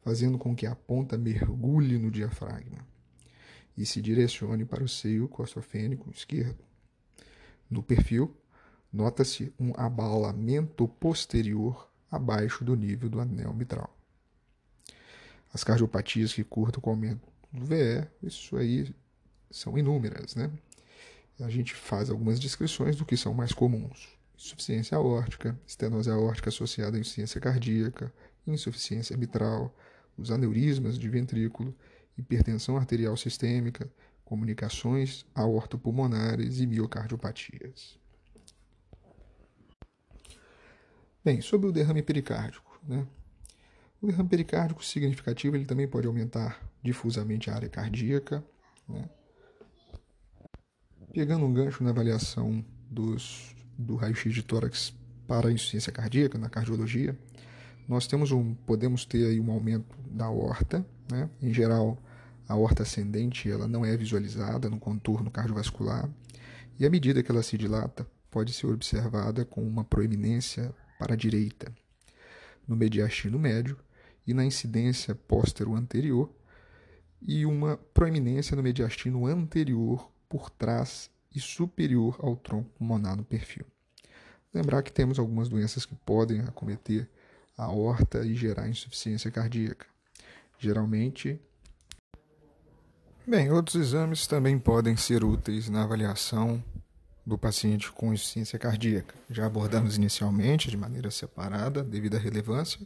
fazendo com que a ponta mergulhe no diafragma e se direcione para o seio costofênico esquerdo. No perfil, nota-se um abalamento posterior abaixo do nível do anel mitral. As cardiopatias que curtam com o aumento do VE, isso aí são inúmeras, né? A gente faz algumas descrições do que são mais comuns. Insuficiência aórtica, estenose aórtica associada à insuficiência cardíaca, insuficiência mitral, os aneurismas de ventrículo, hipertensão arterial sistêmica, comunicações aortopulmonares e miocardiopatias. Bem, sobre o derrame pericárdico, né? O derrame pericárdico significativo ele também pode aumentar difusamente a área cardíaca, né? Pegando um gancho na avaliação dos, do raio-x de tórax para a insuficiência cardíaca, na cardiologia, nós temos um, podemos ter aí um aumento da aorta, né? Em geral, a aorta ascendente ela não é visualizada no contorno cardiovascular e à medida que ela se dilata, pode ser observada com uma proeminência para a direita, no mediastino médio e na incidência póstero anterior, e uma proeminência no mediastino anterior por trás e superior ao tronco pulmonar no perfil. Lembrar que temos algumas doenças que podem acometer a aorta e gerar insuficiência cardíaca. Geralmente, bem, outros exames também podem ser úteis na avaliação do paciente com insuficiência cardíaca. Já abordamos inicialmente, de maneira separada, devido à relevância,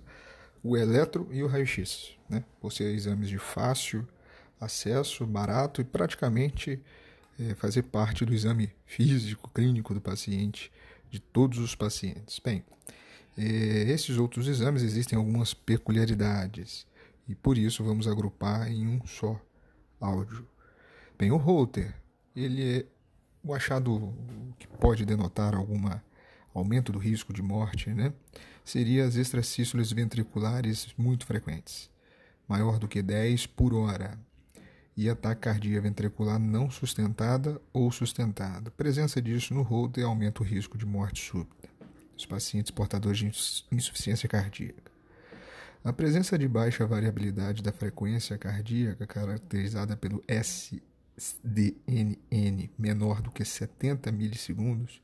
o eletro e o raio-x, né? por ser exames de fácil acesso, barato e praticamente é, fazer parte do exame físico, clínico do paciente, de todos os pacientes. Bem, é, esses outros exames existem algumas peculiaridades e por isso vamos agrupar em um só áudio. Bem, o Holter, ele é o achado que pode denotar algum aumento do risco de morte, né, seria as extracístoles ventriculares muito frequentes, maior do que 10 por hora, e ataque cardíaco ventricular não sustentada ou sustentada. Presença disso no Holter aumenta o risco de morte súbita dos pacientes portadores de insuficiência cardíaca. A presença de baixa variabilidade da frequência cardíaca, caracterizada pelo S DNN menor do que 70 milissegundos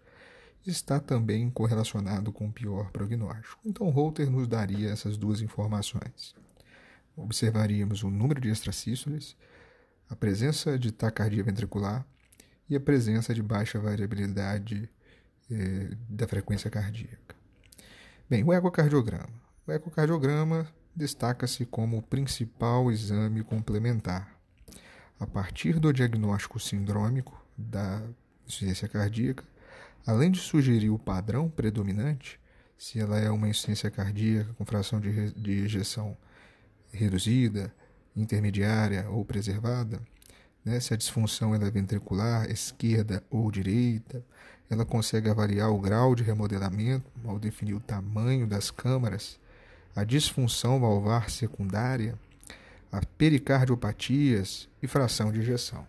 está também correlacionado com pior prognóstico. Então, Holter nos daria essas duas informações. Observaríamos o número de extracístoles, a presença de taquicardia ventricular e a presença de baixa variabilidade eh, da frequência cardíaca. Bem, o ecocardiograma. O ecocardiograma destaca-se como o principal exame complementar a partir do diagnóstico sindrômico da insuficiência cardíaca, além de sugerir o padrão predominante, se ela é uma insuficiência cardíaca com fração de, de ejeção reduzida, intermediária ou preservada, né? se a disfunção é ventricular, esquerda ou direita, ela consegue avaliar o grau de remodelamento ao definir o tamanho das câmaras, a disfunção valvar secundária, a pericardiopatias e fração de ejeção.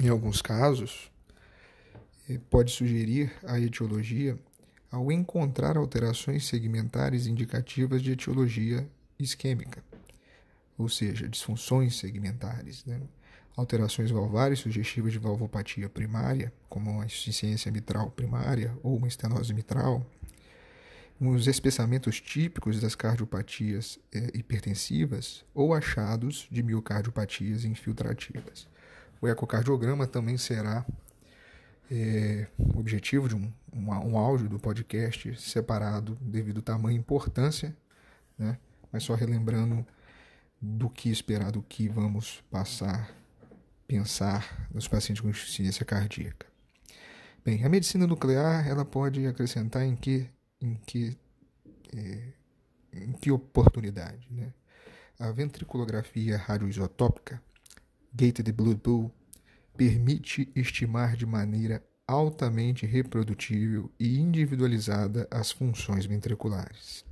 Em alguns casos, eh, pode sugerir a etiologia ao encontrar alterações segmentares indicativas de etiologia isquêmica, ou seja, disfunções segmentares, né? alterações valvares sugestivas de valvopatia primária, como uma insuficiência mitral primária ou uma estenose mitral, os espessamentos típicos das cardiopatias é, hipertensivas ou achados de miocardiopatias infiltrativas. O ecocardiograma também será é, objetivo de um, um, um áudio do podcast separado devido ao tamanho e importância né, mas só relembrando do que esperar, do que vamos passar, pensar nos pacientes com insuficiência cardíaca. Bem, a medicina nuclear ela pode acrescentar em que, em que, é, em que oportunidade, né? A ventriculografia radioisotópica, gated blood pool, permite estimar de maneira altamente reprodutível e individualizada as funções ventriculares.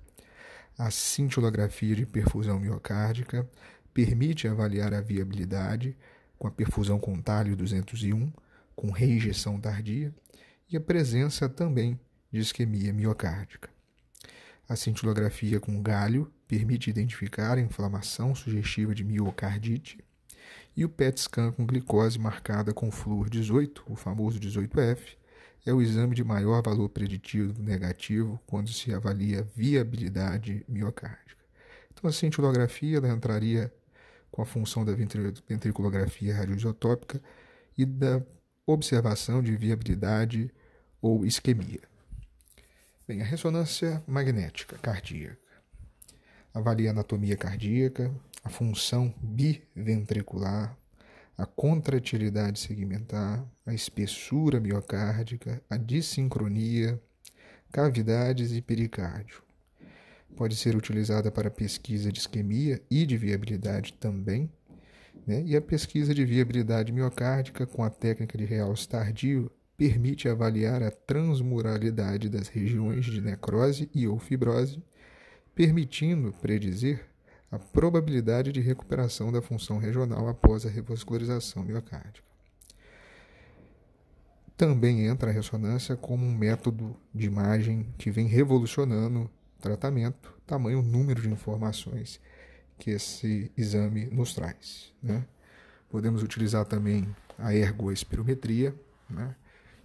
A cintilografia de perfusão miocárdica permite avaliar a viabilidade com a perfusão com talho 201, com reinjeção tardia, e a presença também de isquemia miocárdica. A cintilografia com galho permite identificar a inflamação sugestiva de miocardite, e o PET scan com glicose marcada com flúor 18, o famoso 18F, é o exame de maior valor preditivo negativo quando se avalia viabilidade miocárdica. Então, a cintilografia ela entraria com a função da ventriculografia radioisotópica e da observação de viabilidade ou isquemia. Bem, a ressonância magnética cardíaca avalia a anatomia cardíaca, a função biventricular, a contratilidade segmentar, a espessura miocárdica, a dissincronia, cavidades e pericárdio. Pode ser utilizada para pesquisa de isquemia e de viabilidade também, né? e a pesquisa de viabilidade miocárdica com a técnica de realce tardio permite avaliar a transmuralidade das regiões de necrose e ou fibrose, permitindo predizer a probabilidade de recuperação da função regional após a revascularização miocárdica. Também entra a ressonância como um método de imagem que vem revolucionando o tratamento, tamanho número de informações que esse exame nos traz. Né? Podemos utilizar também a ergoespirometria, né?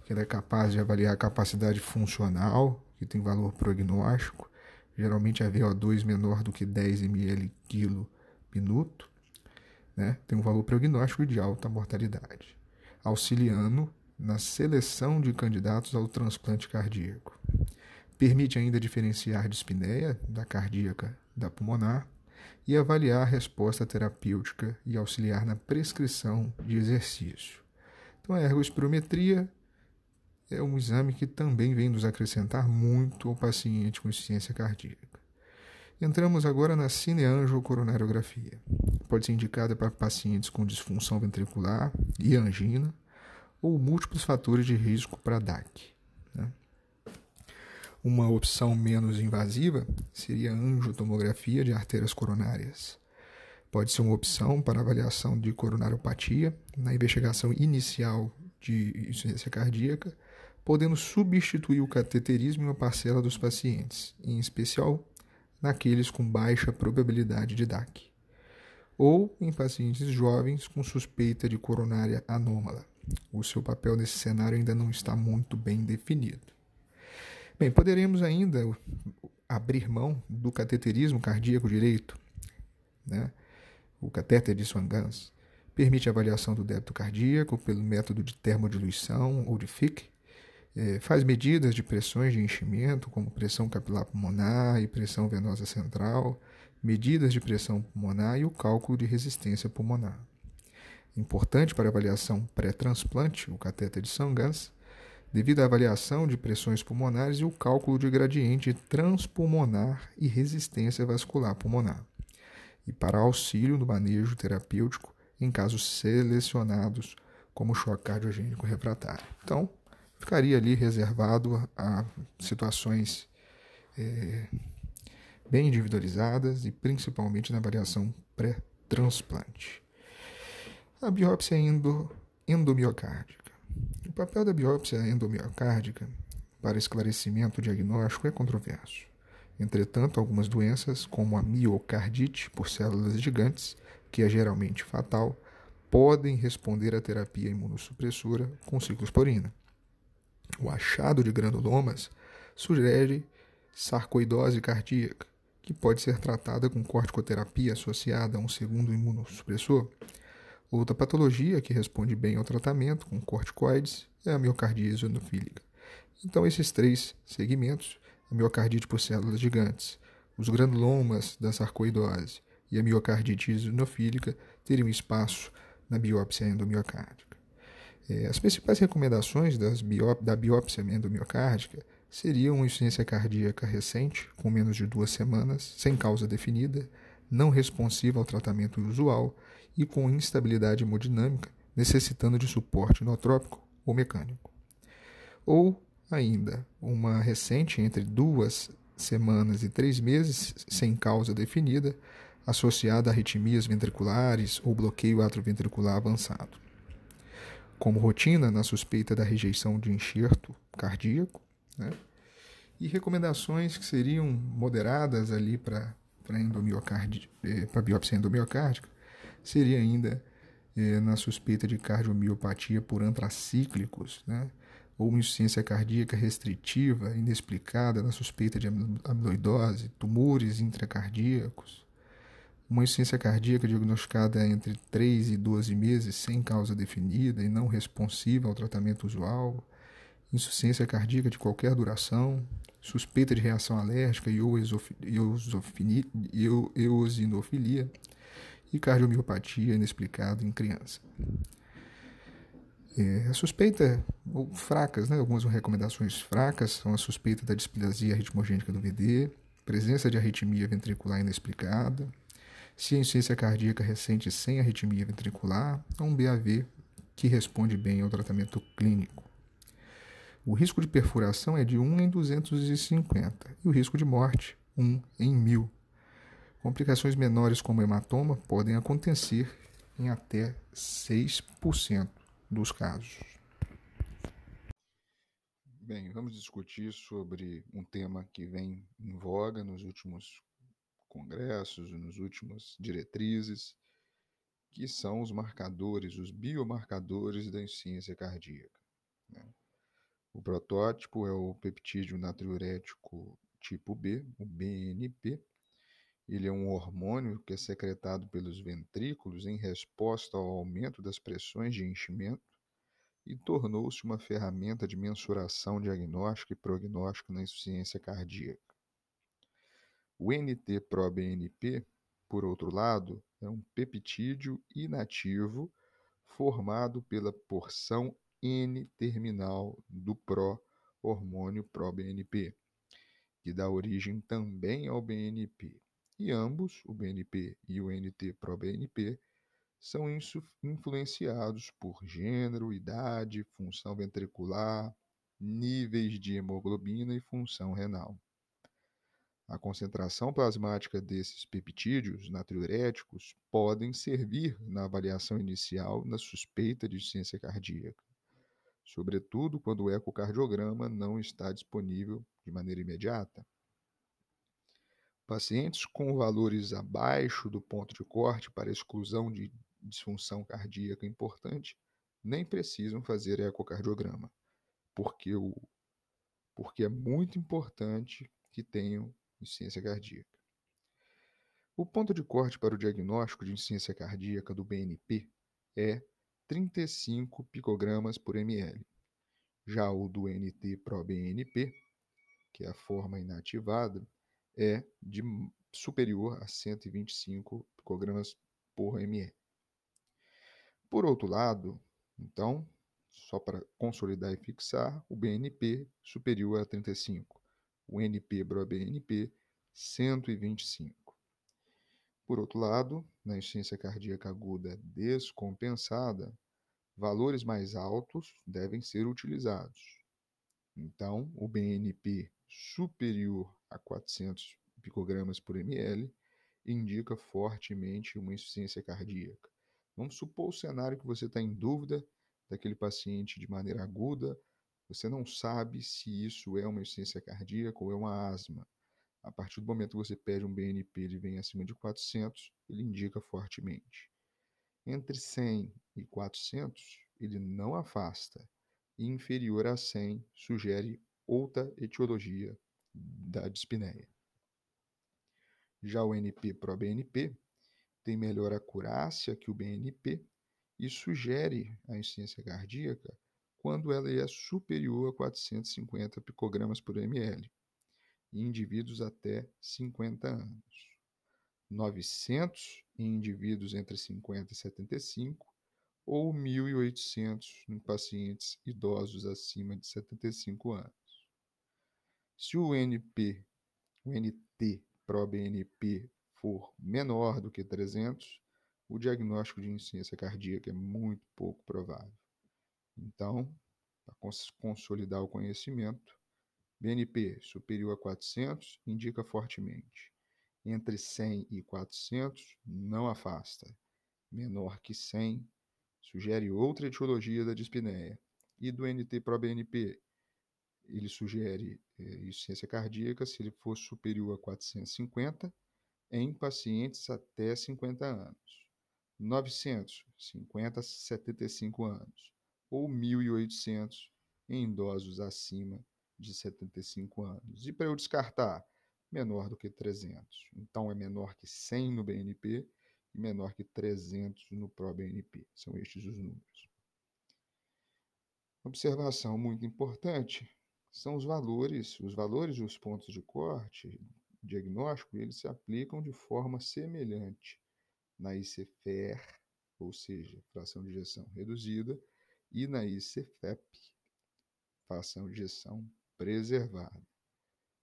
que ela é capaz de avaliar a capacidade funcional, que tem valor prognóstico, geralmente a VO2 menor do que 10 ml quilo minuto, né, tem um valor prognóstico de alta mortalidade, auxiliando na seleção de candidatos ao transplante cardíaco. Permite ainda diferenciar dispneia da cardíaca da pulmonar e avaliar a resposta terapêutica e auxiliar na prescrição de exercício. Então, a ergospirometria é um exame que também vem nos acrescentar muito ao paciente com insuficiência cardíaca. Entramos agora na cineangiocoronariografia. Pode ser indicada para pacientes com disfunção ventricular e angina ou múltiplos fatores de risco para DAC. Né? Uma opção menos invasiva seria a angiotomografia de artérias coronárias. Pode ser uma opção para avaliação de coronariopatia na investigação inicial de insuficiência cardíaca podendo substituir o cateterismo em uma parcela dos pacientes, em especial naqueles com baixa probabilidade de DAC, ou em pacientes jovens com suspeita de coronária anômala. O seu papel nesse cenário ainda não está muito bem definido. Bem, poderemos ainda abrir mão do cateterismo cardíaco direito, né? o catéter de Swan-Ganz, permite a avaliação do débito cardíaco pelo método de termodiluição ou de Fick, é, faz medidas de pressões de enchimento, como pressão capilar pulmonar e pressão venosa central, medidas de pressão pulmonar e o cálculo de resistência pulmonar. Importante para avaliação pré-transplante, o cateter de Sangans, devido à avaliação de pressões pulmonares e o cálculo de gradiente transpulmonar e resistência vascular pulmonar, e para auxílio no manejo terapêutico em casos selecionados como choque cardiogênico refratário. Então, ficaria ali reservado a situações é, bem individualizadas e principalmente na avaliação pré-transplante. A biópsia endo, endomiocárdica. O papel da biópsia endomiocárdica para esclarecimento diagnóstico é controverso. Entretanto, algumas doenças, como a miocardite por células gigantes, que é geralmente fatal, podem responder à terapia imunossupressora com ciclosporina. O achado de granulomas sugere sarcoidose cardíaca, que pode ser tratada com corticoterapia associada a um segundo imunossupressor. Outra patologia que responde bem ao tratamento com corticoides é a miocardite eosinofílica. Então, esses três segmentos, a miocardite por células gigantes, os granulomas da sarcoidose e a miocardite eosinofílica teriam espaço na biópsia endomiocárdica. É, as principais recomendações da biópsia endomiocárdica seriam insuficiência cardíaca recente, com menos de duas semanas, sem causa definida, não responsiva ao tratamento usual e com instabilidade hemodinâmica, necessitando de suporte inotrópico ou mecânico. Ou ainda, uma recente entre duas semanas e três meses, sem causa definida, associada a arritmias ventriculares ou bloqueio atroventricular avançado. Como rotina, na suspeita da rejeição de enxerto cardíaco, né? e recomendações que seriam moderadas ali para para biópsia endomiocárdica, seria ainda eh, na suspeita de cardiomiopatia por antracíclicos, né? ou insuficiência cardíaca restritiva inexplicada na suspeita de amiloidose, tumores intracardíacos, uma insuficiência cardíaca diagnosticada entre 3 e 12 meses sem causa definida e não responsiva ao tratamento usual, insuficiência cardíaca de qualquer duração, suspeita de reação alérgica e eosinofilia e cardiomiopatia inexplicada em criança. É, a suspeita, ou fracas, né? algumas recomendações fracas, são a suspeita da displasia ritmogênica do VD, presença de arritmia ventricular inexplicada, se a insuficiência cardíaca recente sem arritmia ventricular, é um BAV que responde bem ao tratamento clínico. O risco de perfuração é de 1 em 250 e o risco de morte, 1 em 1000. Complicações menores como hematoma podem acontecer em até 6% dos casos. Bem, vamos discutir sobre um tema que vem em voga nos últimos congressos, nos últimos diretrizes, que são os marcadores, os biomarcadores da insuficiência cardíaca. Né? O protótipo é o peptídeo natriurético tipo B, o BNP. Ele é um hormônio que é secretado pelos ventrículos em resposta ao aumento das pressões de enchimento e tornou-se uma ferramenta de mensuração diagnóstica e prognóstico na insuficiência cardíaca. O NT-proBNP, por outro lado, é um peptídeo inativo formado pela porção N-terminal do pró-hormônio pró-BNP, que dá origem também ao BNP. E ambos, o BNP e o NT-proBNP, são influenciados por gênero, idade, função ventricular, níveis de hemoglobina e função renal. A concentração plasmática desses peptídeos natriuréticos podem servir na avaliação inicial na suspeita de ciência cardíaca sobretudo quando o ecocardiograma não está disponível de maneira imediata. Pacientes com valores abaixo do ponto de corte para exclusão de disfunção cardíaca importante nem precisam fazer ecocardiograma, porque, o, porque é muito importante que tenham insuficiência cardíaca. O ponto de corte para o diagnóstico de insuficiência cardíaca do BNP é 35 picogramas por ml. Já o do NT-proBNP, que é a forma inativada, é de superior a 125 picogramas por ml. Por outro lado, então, só para consolidar e fixar, o BNP superior a 35, o NP-proBNP 125. Por outro lado, na insuficiência cardíaca aguda descompensada, valores mais altos devem ser utilizados. Então, o BNP superior a 400 picogramas por ml indica fortemente uma insuficiência cardíaca. Vamos supor o cenário que você está em dúvida daquele paciente de maneira aguda, você não sabe se isso é uma insuficiência cardíaca ou é uma asma. A partir do momento que você pede um BNP ele vem acima de 400, ele indica fortemente. Entre 100 e 400, ele não afasta, inferior a 100 sugere outra etiologia da dispneia. Já o NP-proBNP tem melhor acurácia que o BNP e sugere a insuficiência cardíaca quando ela é superior a 450 picogramas por ml em indivíduos até 50 anos, 900 em indivíduos entre 50 e 75 ou 1.800 em pacientes idosos acima de 75 anos. Se o NP, o NT ProBNP for menor do que 300, o diagnóstico de insuficiência cardíaca é muito pouco provável. Então, para consolidar o conhecimento, BNP superior a 400 indica fortemente. Entre 100 e 400 não afasta. Menor que 100 sugere outra etiologia da dispneia. E do NT-proBNP, ele sugere eh, insuficiência cardíaca se ele for superior a 450 em pacientes até 50 anos. 900, 50 a 75 anos, ou 1.800 em idosos acima de 75 anos. E para eu descartar, menor do que 300. Então é menor que 100 no BNP e menor que 300 no ProBNP. São estes os números. Observação muito importante são os valores, os valores dos pontos de corte diagnóstico, eles se aplicam de forma semelhante na ICFER, ou seja, fração de injeção reduzida, e na ICFEP, de injeção preservada,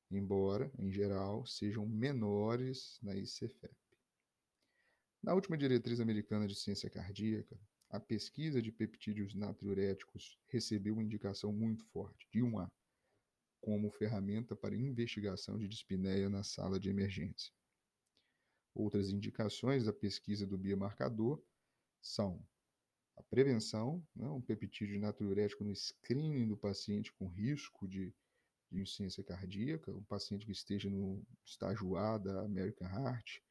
embora, em geral, sejam menores na ICFEP. Na última diretriz americana de ciência cardíaca, a pesquisa de peptídeos natriuréticos recebeu uma indicação muito forte, de 1A, como ferramenta para investigação de dispneia na sala de emergência. Outras indicações da pesquisa do biomarcador são a prevenção, né, um peptídeo natriurético no screening do paciente com risco de, de insuficiência cardíaca, um paciente que esteja no estágio A da American Heart,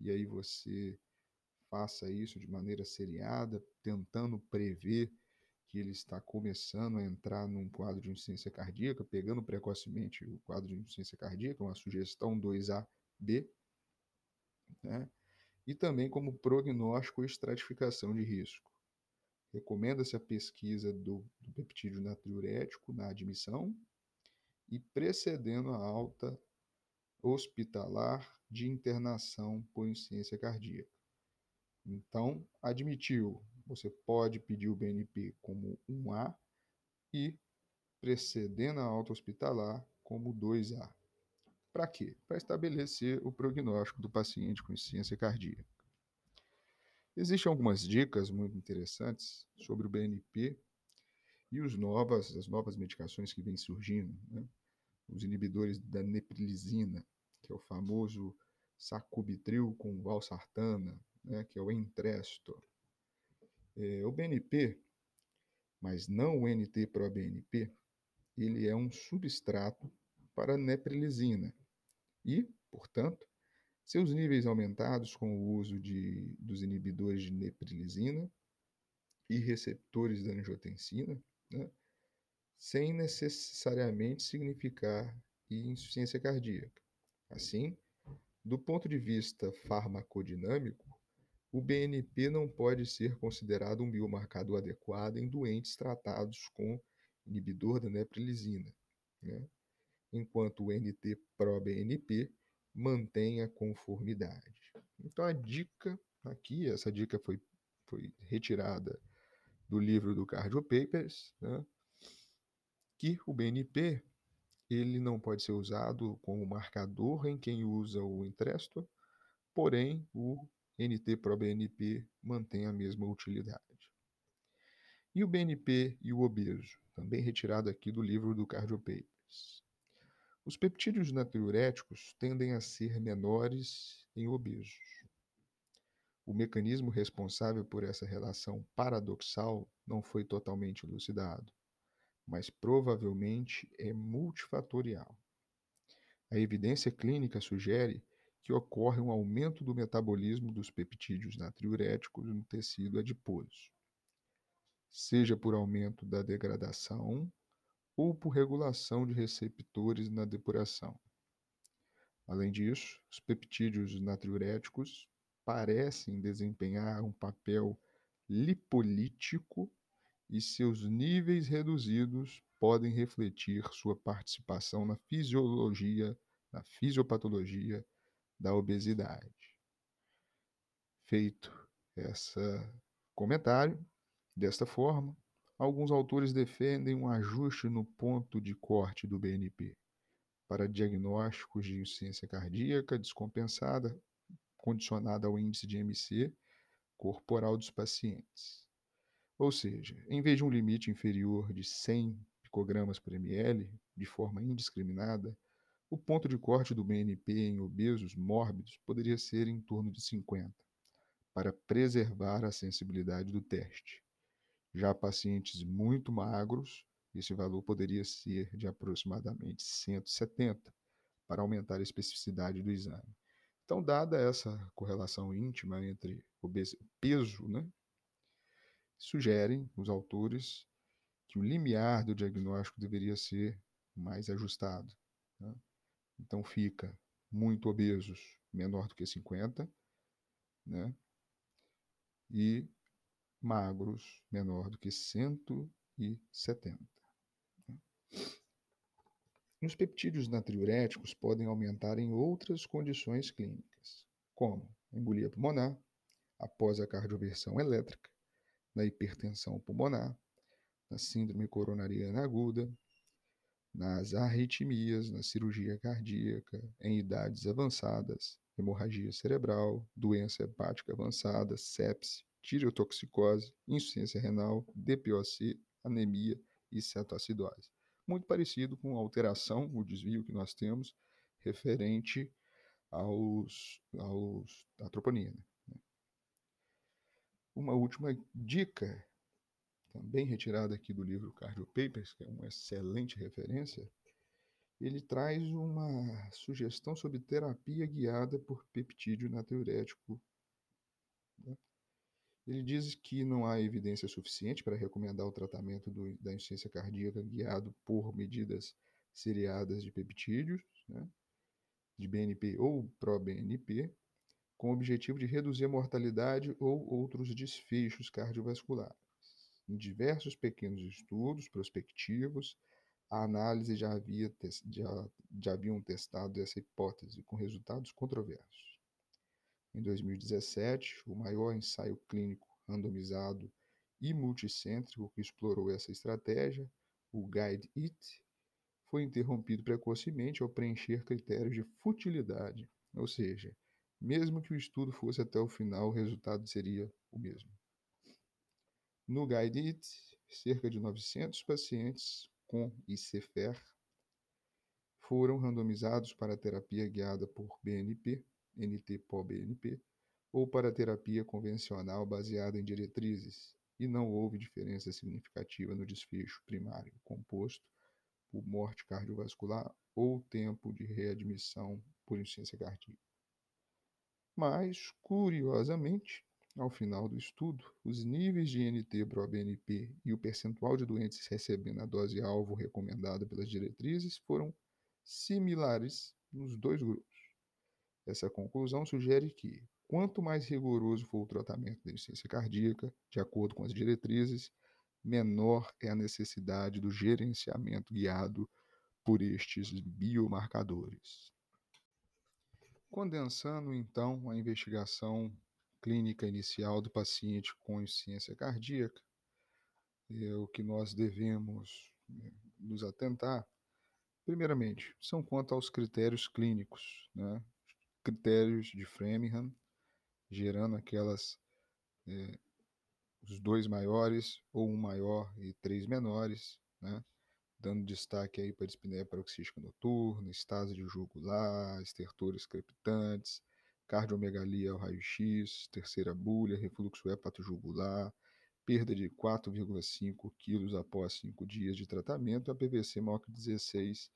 e aí você faça isso de maneira seriada, tentando prever que ele está começando a entrar num quadro de insuficiência cardíaca, pegando precocemente o quadro de insuficiência cardíaca, uma sugestão 2A-B, né? e também como prognóstico e estratificação de risco. Recomenda-se a pesquisa do, do peptídeo natriurético na admissão e precedendo a alta hospitalar de internação por insuficiência cardíaca. Então, admitiu, você pode pedir o BNP como 1A e precedendo a alta hospitalar como 2A. Para quê? Para estabelecer o prognóstico do paciente com insuficiência cardíaca. Existem algumas dicas muito interessantes sobre o BNP e os novas, as novas medicações que vêm surgindo, né? os inibidores da neprilizina, que é o famoso sacubitril com valsartana, né? que é o Entresto. É, o BNP, mas não o NT-proBNP, ele é um substrato para neprilizina e, portanto, seus níveis aumentados com o uso de, dos inibidores de neprilizina e receptores da angiotensina, né, sem necessariamente significar insuficiência cardíaca. Assim, do ponto de vista farmacodinâmico, o BNP não pode ser considerado um biomarcador adequado em doentes tratados com inibidor da neprilizina, né? enquanto o NT-proBNP mantenha conformidade. Então a dica aqui, essa dica foi, foi retirada do livro do Cardio Papers, né, que o BNP ele não pode ser usado como marcador em quem usa o Entresto, porém o NT-proBNP mantém a mesma utilidade. E o BNP e o obeso, também retirado aqui do livro do Cardio Papers. Os peptídeos natriuréticos tendem a ser menores em obesos. O mecanismo responsável por essa relação paradoxal não foi totalmente elucidado, mas provavelmente é multifatorial. A evidência clínica sugere que ocorre um aumento do metabolismo dos peptídeos natriuréticos no tecido adiposo, seja por aumento da degradação ou por regulação de receptores na depuração. Além disso, os peptídeos natriuréticos parecem desempenhar um papel lipolítico e seus níveis reduzidos podem refletir sua participação na fisiologia na fisiopatologia da obesidade. Feito esse comentário, desta forma, alguns autores defendem um ajuste no ponto de corte do BNP para diagnósticos de insuficiência cardíaca descompensada condicionada ao índice de MC corporal dos pacientes. Ou seja, em vez de um limite inferior de 100 picogramas por ml, de forma indiscriminada, o ponto de corte do BNP em obesos mórbidos poderia ser em torno de 50, para preservar a sensibilidade do teste. Já pacientes muito magros, esse valor poderia ser de aproximadamente 170, para aumentar a especificidade do exame. Então, dada essa correlação íntima entre peso, né, sugerem os autores que o limiar do diagnóstico deveria ser mais ajustado. Né? Então, fica muito obesos, menor do que 50, né? e magros, menor do que 170. Né? Os peptídeos natriuréticos podem aumentar em outras condições clínicas, como embolia pulmonar, após a cardioversão elétrica, na hipertensão pulmonar, na síndrome coronariana aguda, nas arritmias, na cirurgia cardíaca, em idades avançadas, hemorragia cerebral, doença hepática avançada, sepse, tireotoxicose, insuficiência renal, DPOC, anemia e cetoacidose muito parecido com a alteração, o desvio que nós temos referente aos, aos, à troponina. Né? Uma última dica, também retirada aqui do livro Cardio Papers, que é uma excelente referência, ele traz uma sugestão sobre terapia guiada por peptídeo natriurético? Ele diz que não há evidência suficiente para recomendar o tratamento do, da insuficiência cardíaca guiado por medidas seriadas de peptídeos, né, de BNP ou pró-BNP, com o objetivo de reduzir a mortalidade ou outros desfechos cardiovasculares. Em diversos pequenos estudos prospectivos, a análise já, havia, já, já haviam testado essa hipótese, com resultados controversos. Em 2017, o maior ensaio clínico randomizado e multicêntrico que explorou essa estratégia, o Guide-IT, foi interrompido precocemente ao preencher critérios de futilidade, ou seja, mesmo que o estudo fosse até o final, o resultado seria o mesmo. No Guide-IT, cerca de 900 pacientes com ICFER foram randomizados para terapia guiada por BNP NT-POBNP, ou para terapia convencional baseada em diretrizes, e não houve diferença significativa no desfecho primário composto por morte cardiovascular ou tempo de readmissão por insuficiência cardíaca. Mas, curiosamente, ao final do estudo, os níveis de NT-proBNP e o percentual de doentes recebendo a dose alvo recomendada pelas diretrizes foram similares nos dois grupos. Essa conclusão sugere que, quanto mais rigoroso for o tratamento da insuficiência cardíaca, de acordo com as diretrizes, menor é a necessidade do gerenciamento guiado por estes biomarcadores. Condensando então a investigação clínica inicial do paciente com insuficiência cardíaca, é o que nós devemos né, nos atentar, primeiramente, são quanto aos critérios clínicos, né? Critérios de Framingham, gerando aquelas é, os dois maiores ou um maior e três menores, né? dando destaque aí para dispneia paroxística noturna, estase de jugular, estertores crepitantes, cardiomegalia ao raio-x, terceira bulha, refluxo hepatojugular, perda de 4,5 quilos após 5 dias de tratamento, a PVC maior que 16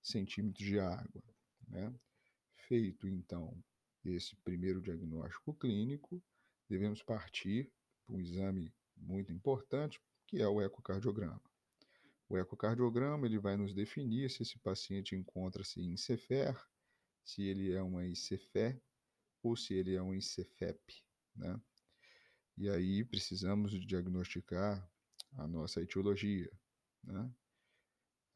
centímetros de água. Né? Feito, então, esse primeiro diagnóstico clínico, devemos partir para um exame muito importante, que é o ecocardiograma. O ecocardiograma ele vai nos definir se esse paciente encontra-se em CFR, se ele é uma ICFE ou se ele é um ICFEP, né? E aí precisamos diagnosticar a nossa etiologia, né?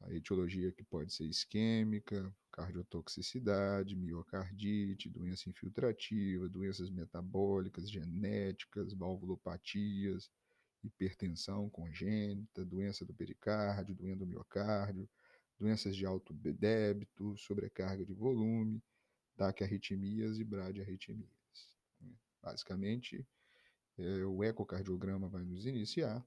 A etiologia que pode ser isquêmica, cardiotoxicidade, miocardite, doença infiltrativa, doenças metabólicas, genéticas, valvulopatias, hipertensão congênita, doença do pericárdio, doença do miocárdio, doenças de alto débito, sobrecarga de volume, taquiarritmias e bradiarritmias. Basicamente, é, o ecocardiograma vai nos iniciar,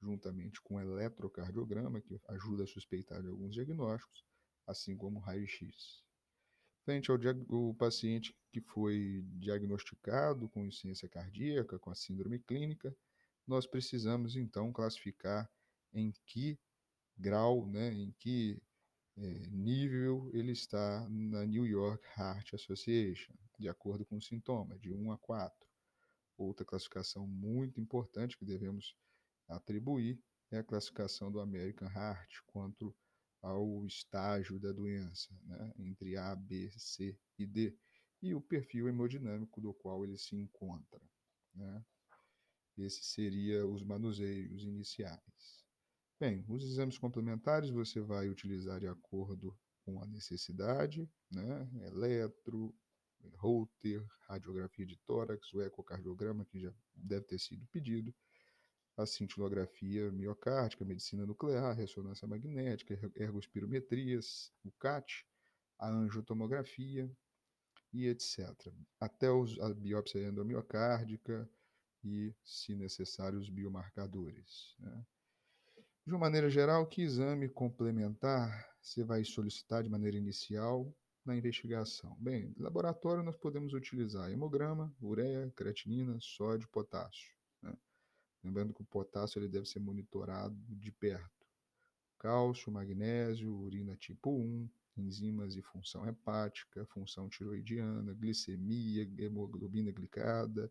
juntamente com o eletrocardiograma, que ajuda a suspeitar de alguns diagnósticos, assim como raio-x. Frente ao o paciente que foi diagnosticado com insuficiência cardíaca, com a síndrome clínica, nós precisamos então classificar em que grau, né, em que é, nível ele está na New York Heart Association, de acordo com o sintoma, de 1 a 4. Outra classificação muito importante que devemos atribuir é a classificação do American Heart quanto ao estágio da doença, né, entre A, B, C e D, e o perfil hemodinâmico do qual ele se encontra. Né. Esses seriam os manuseios iniciais. Bem, os exames complementares você vai utilizar de acordo com a necessidade, né, eletro, Holter, radiografia de tórax, o ecocardiograma, que já deve ter sido pedido, a cintilografia miocárdica, medicina nuclear, ressonância magnética, ergospirometrias, o CAT, a angiotomografia e etc. Até os, a biópsia endomiocárdica e, se necessário, os biomarcadores. Né? De uma maneira geral, que exame complementar você vai solicitar de maneira inicial na investigação? Bem, laboratório nós podemos utilizar hemograma, ureia, creatinina, sódio, potássio. Lembrando que o potássio ele deve ser monitorado de perto. Cálcio, magnésio, urina tipo 1, enzimas e função hepática, função tiroidiana, glicemia, hemoglobina glicada,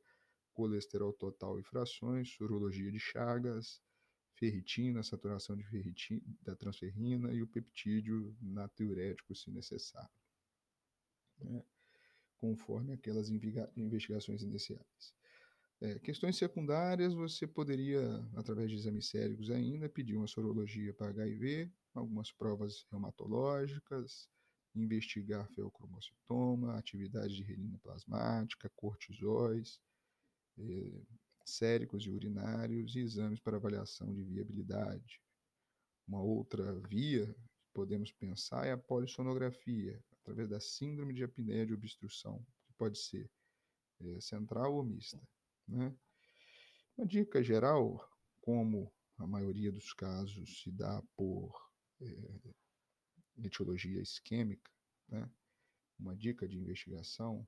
colesterol total e frações, sorologia de Chagas, ferritina, saturação de ferritina, da transferrina e o peptídeo natriurético, se necessário né, conforme aquelas investigações iniciais. É, questões secundárias, você poderia, através de exames séricos ainda, pedir uma sorologia para HIV, algumas provas reumatológicas, investigar feocromocitoma, atividade de renina plasmática, cortisóis, é, séricos e urinários e exames para avaliação de viabilidade. Uma outra via que podemos pensar é a polissonografia, através da síndrome de apneia de obstrução, que pode ser é, central ou mista. Né? Uma dica geral, como a maioria dos casos se dá por é, etiologia isquêmica, né? uma dica de investigação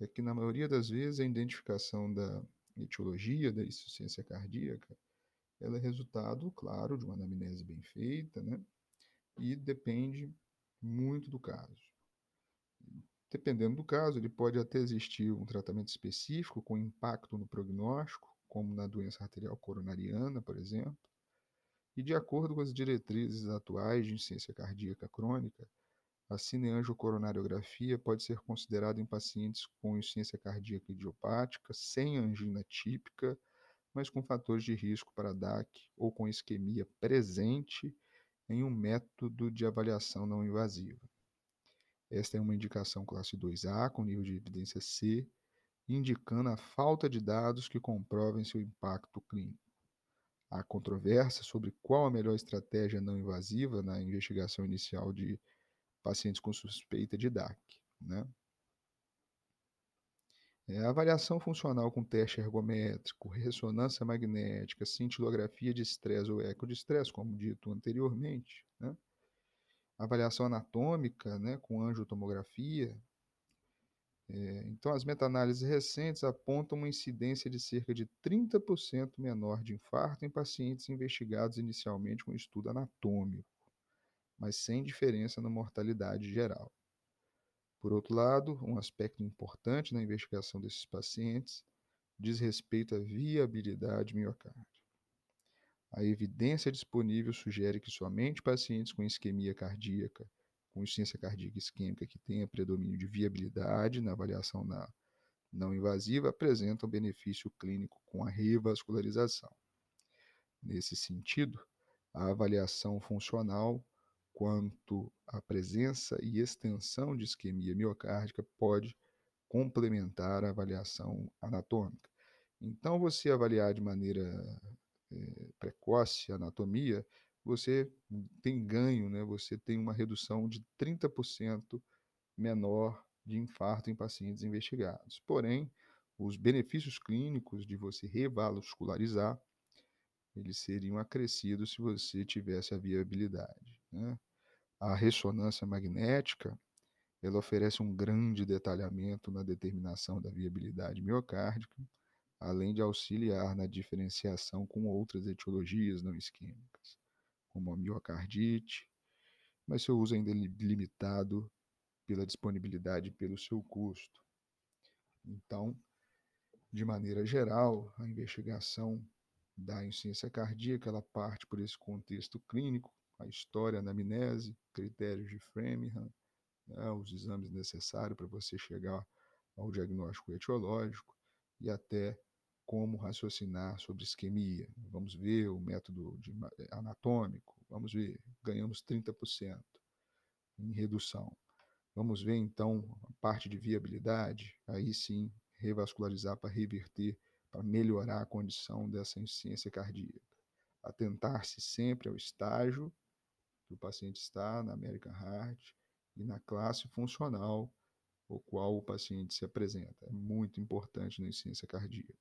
é que, na maioria das vezes, a identificação da etiologia da insuficiência cardíaca ela é resultado, claro, de uma anamnese bem feita, né? e depende muito do caso. Dependendo do caso, ele pode até existir um tratamento específico com impacto no prognóstico, como na doença arterial coronariana, por exemplo. E de acordo com as diretrizes atuais de insuficiência cardíaca crônica, a cineangiocoronariografia pode ser considerada em pacientes com insuficiência cardíaca idiopática, sem angina típica, mas com fatores de risco para DAC ou com isquemia presente em um método de avaliação não invasiva. Esta é uma indicação classe 2A, com nível de evidência C, indicando a falta de dados que comprovem seu impacto clínico. Há controvérsia sobre qual a melhor estratégia não invasiva na investigação inicial de pacientes com suspeita de DAC. Né? É, avaliação funcional com teste ergométrico, ressonância magnética, cintilografia de estresse ou eco de estresse, como dito anteriormente, né? Avaliação anatômica, né, com angiotomografia. É, então, as meta-análises recentes apontam uma incidência de cerca de 30% menor de infarto em pacientes investigados inicialmente com estudo anatômico, mas sem diferença na mortalidade geral. Por outro lado, um aspecto importante na investigação desses pacientes diz respeito à viabilidade miocárdica. A evidência disponível sugere que somente pacientes com isquemia cardíaca, com insuficiência cardíaca isquêmica que tenha predomínio de viabilidade na avaliação na não invasiva apresentam benefício clínico com a revascularização. Nesse sentido, a avaliação funcional quanto a presença e extensão de isquemia miocárdica pode complementar a avaliação anatômica. Então, você avaliar de maneira é, precoce anatomia, você tem ganho, né? você tem uma redução de 30% menor de infarto em pacientes investigados. Porém, os benefícios clínicos de você revascularizar, eles seriam acrescidos se você tivesse a viabilidade. Né? A ressonância magnética, ela oferece um grande detalhamento na determinação da viabilidade miocárdica, além de auxiliar na diferenciação com outras etiologias não isquêmicas, como a miocardite, mas seu uso ainda é limitado pela disponibilidade e pelo seu custo. Então, de maneira geral, a investigação da insuficiência cardíaca ela parte por esse contexto clínico, a história, a anamnese, critérios de Framingham, né, os exames necessários para você chegar ao diagnóstico etiológico e até como raciocinar sobre isquemia. Vamos ver o método de, anatômico, vamos ver, ganhamos 30% em redução. Vamos ver então a parte de viabilidade, aí sim revascularizar para reverter, para melhorar a condição dessa insuficiência cardíaca. Atentar-se sempre ao estágio que o paciente está na American Heart e na classe funcional o qual o paciente se apresenta. É muito importante na insuficiência cardíaca.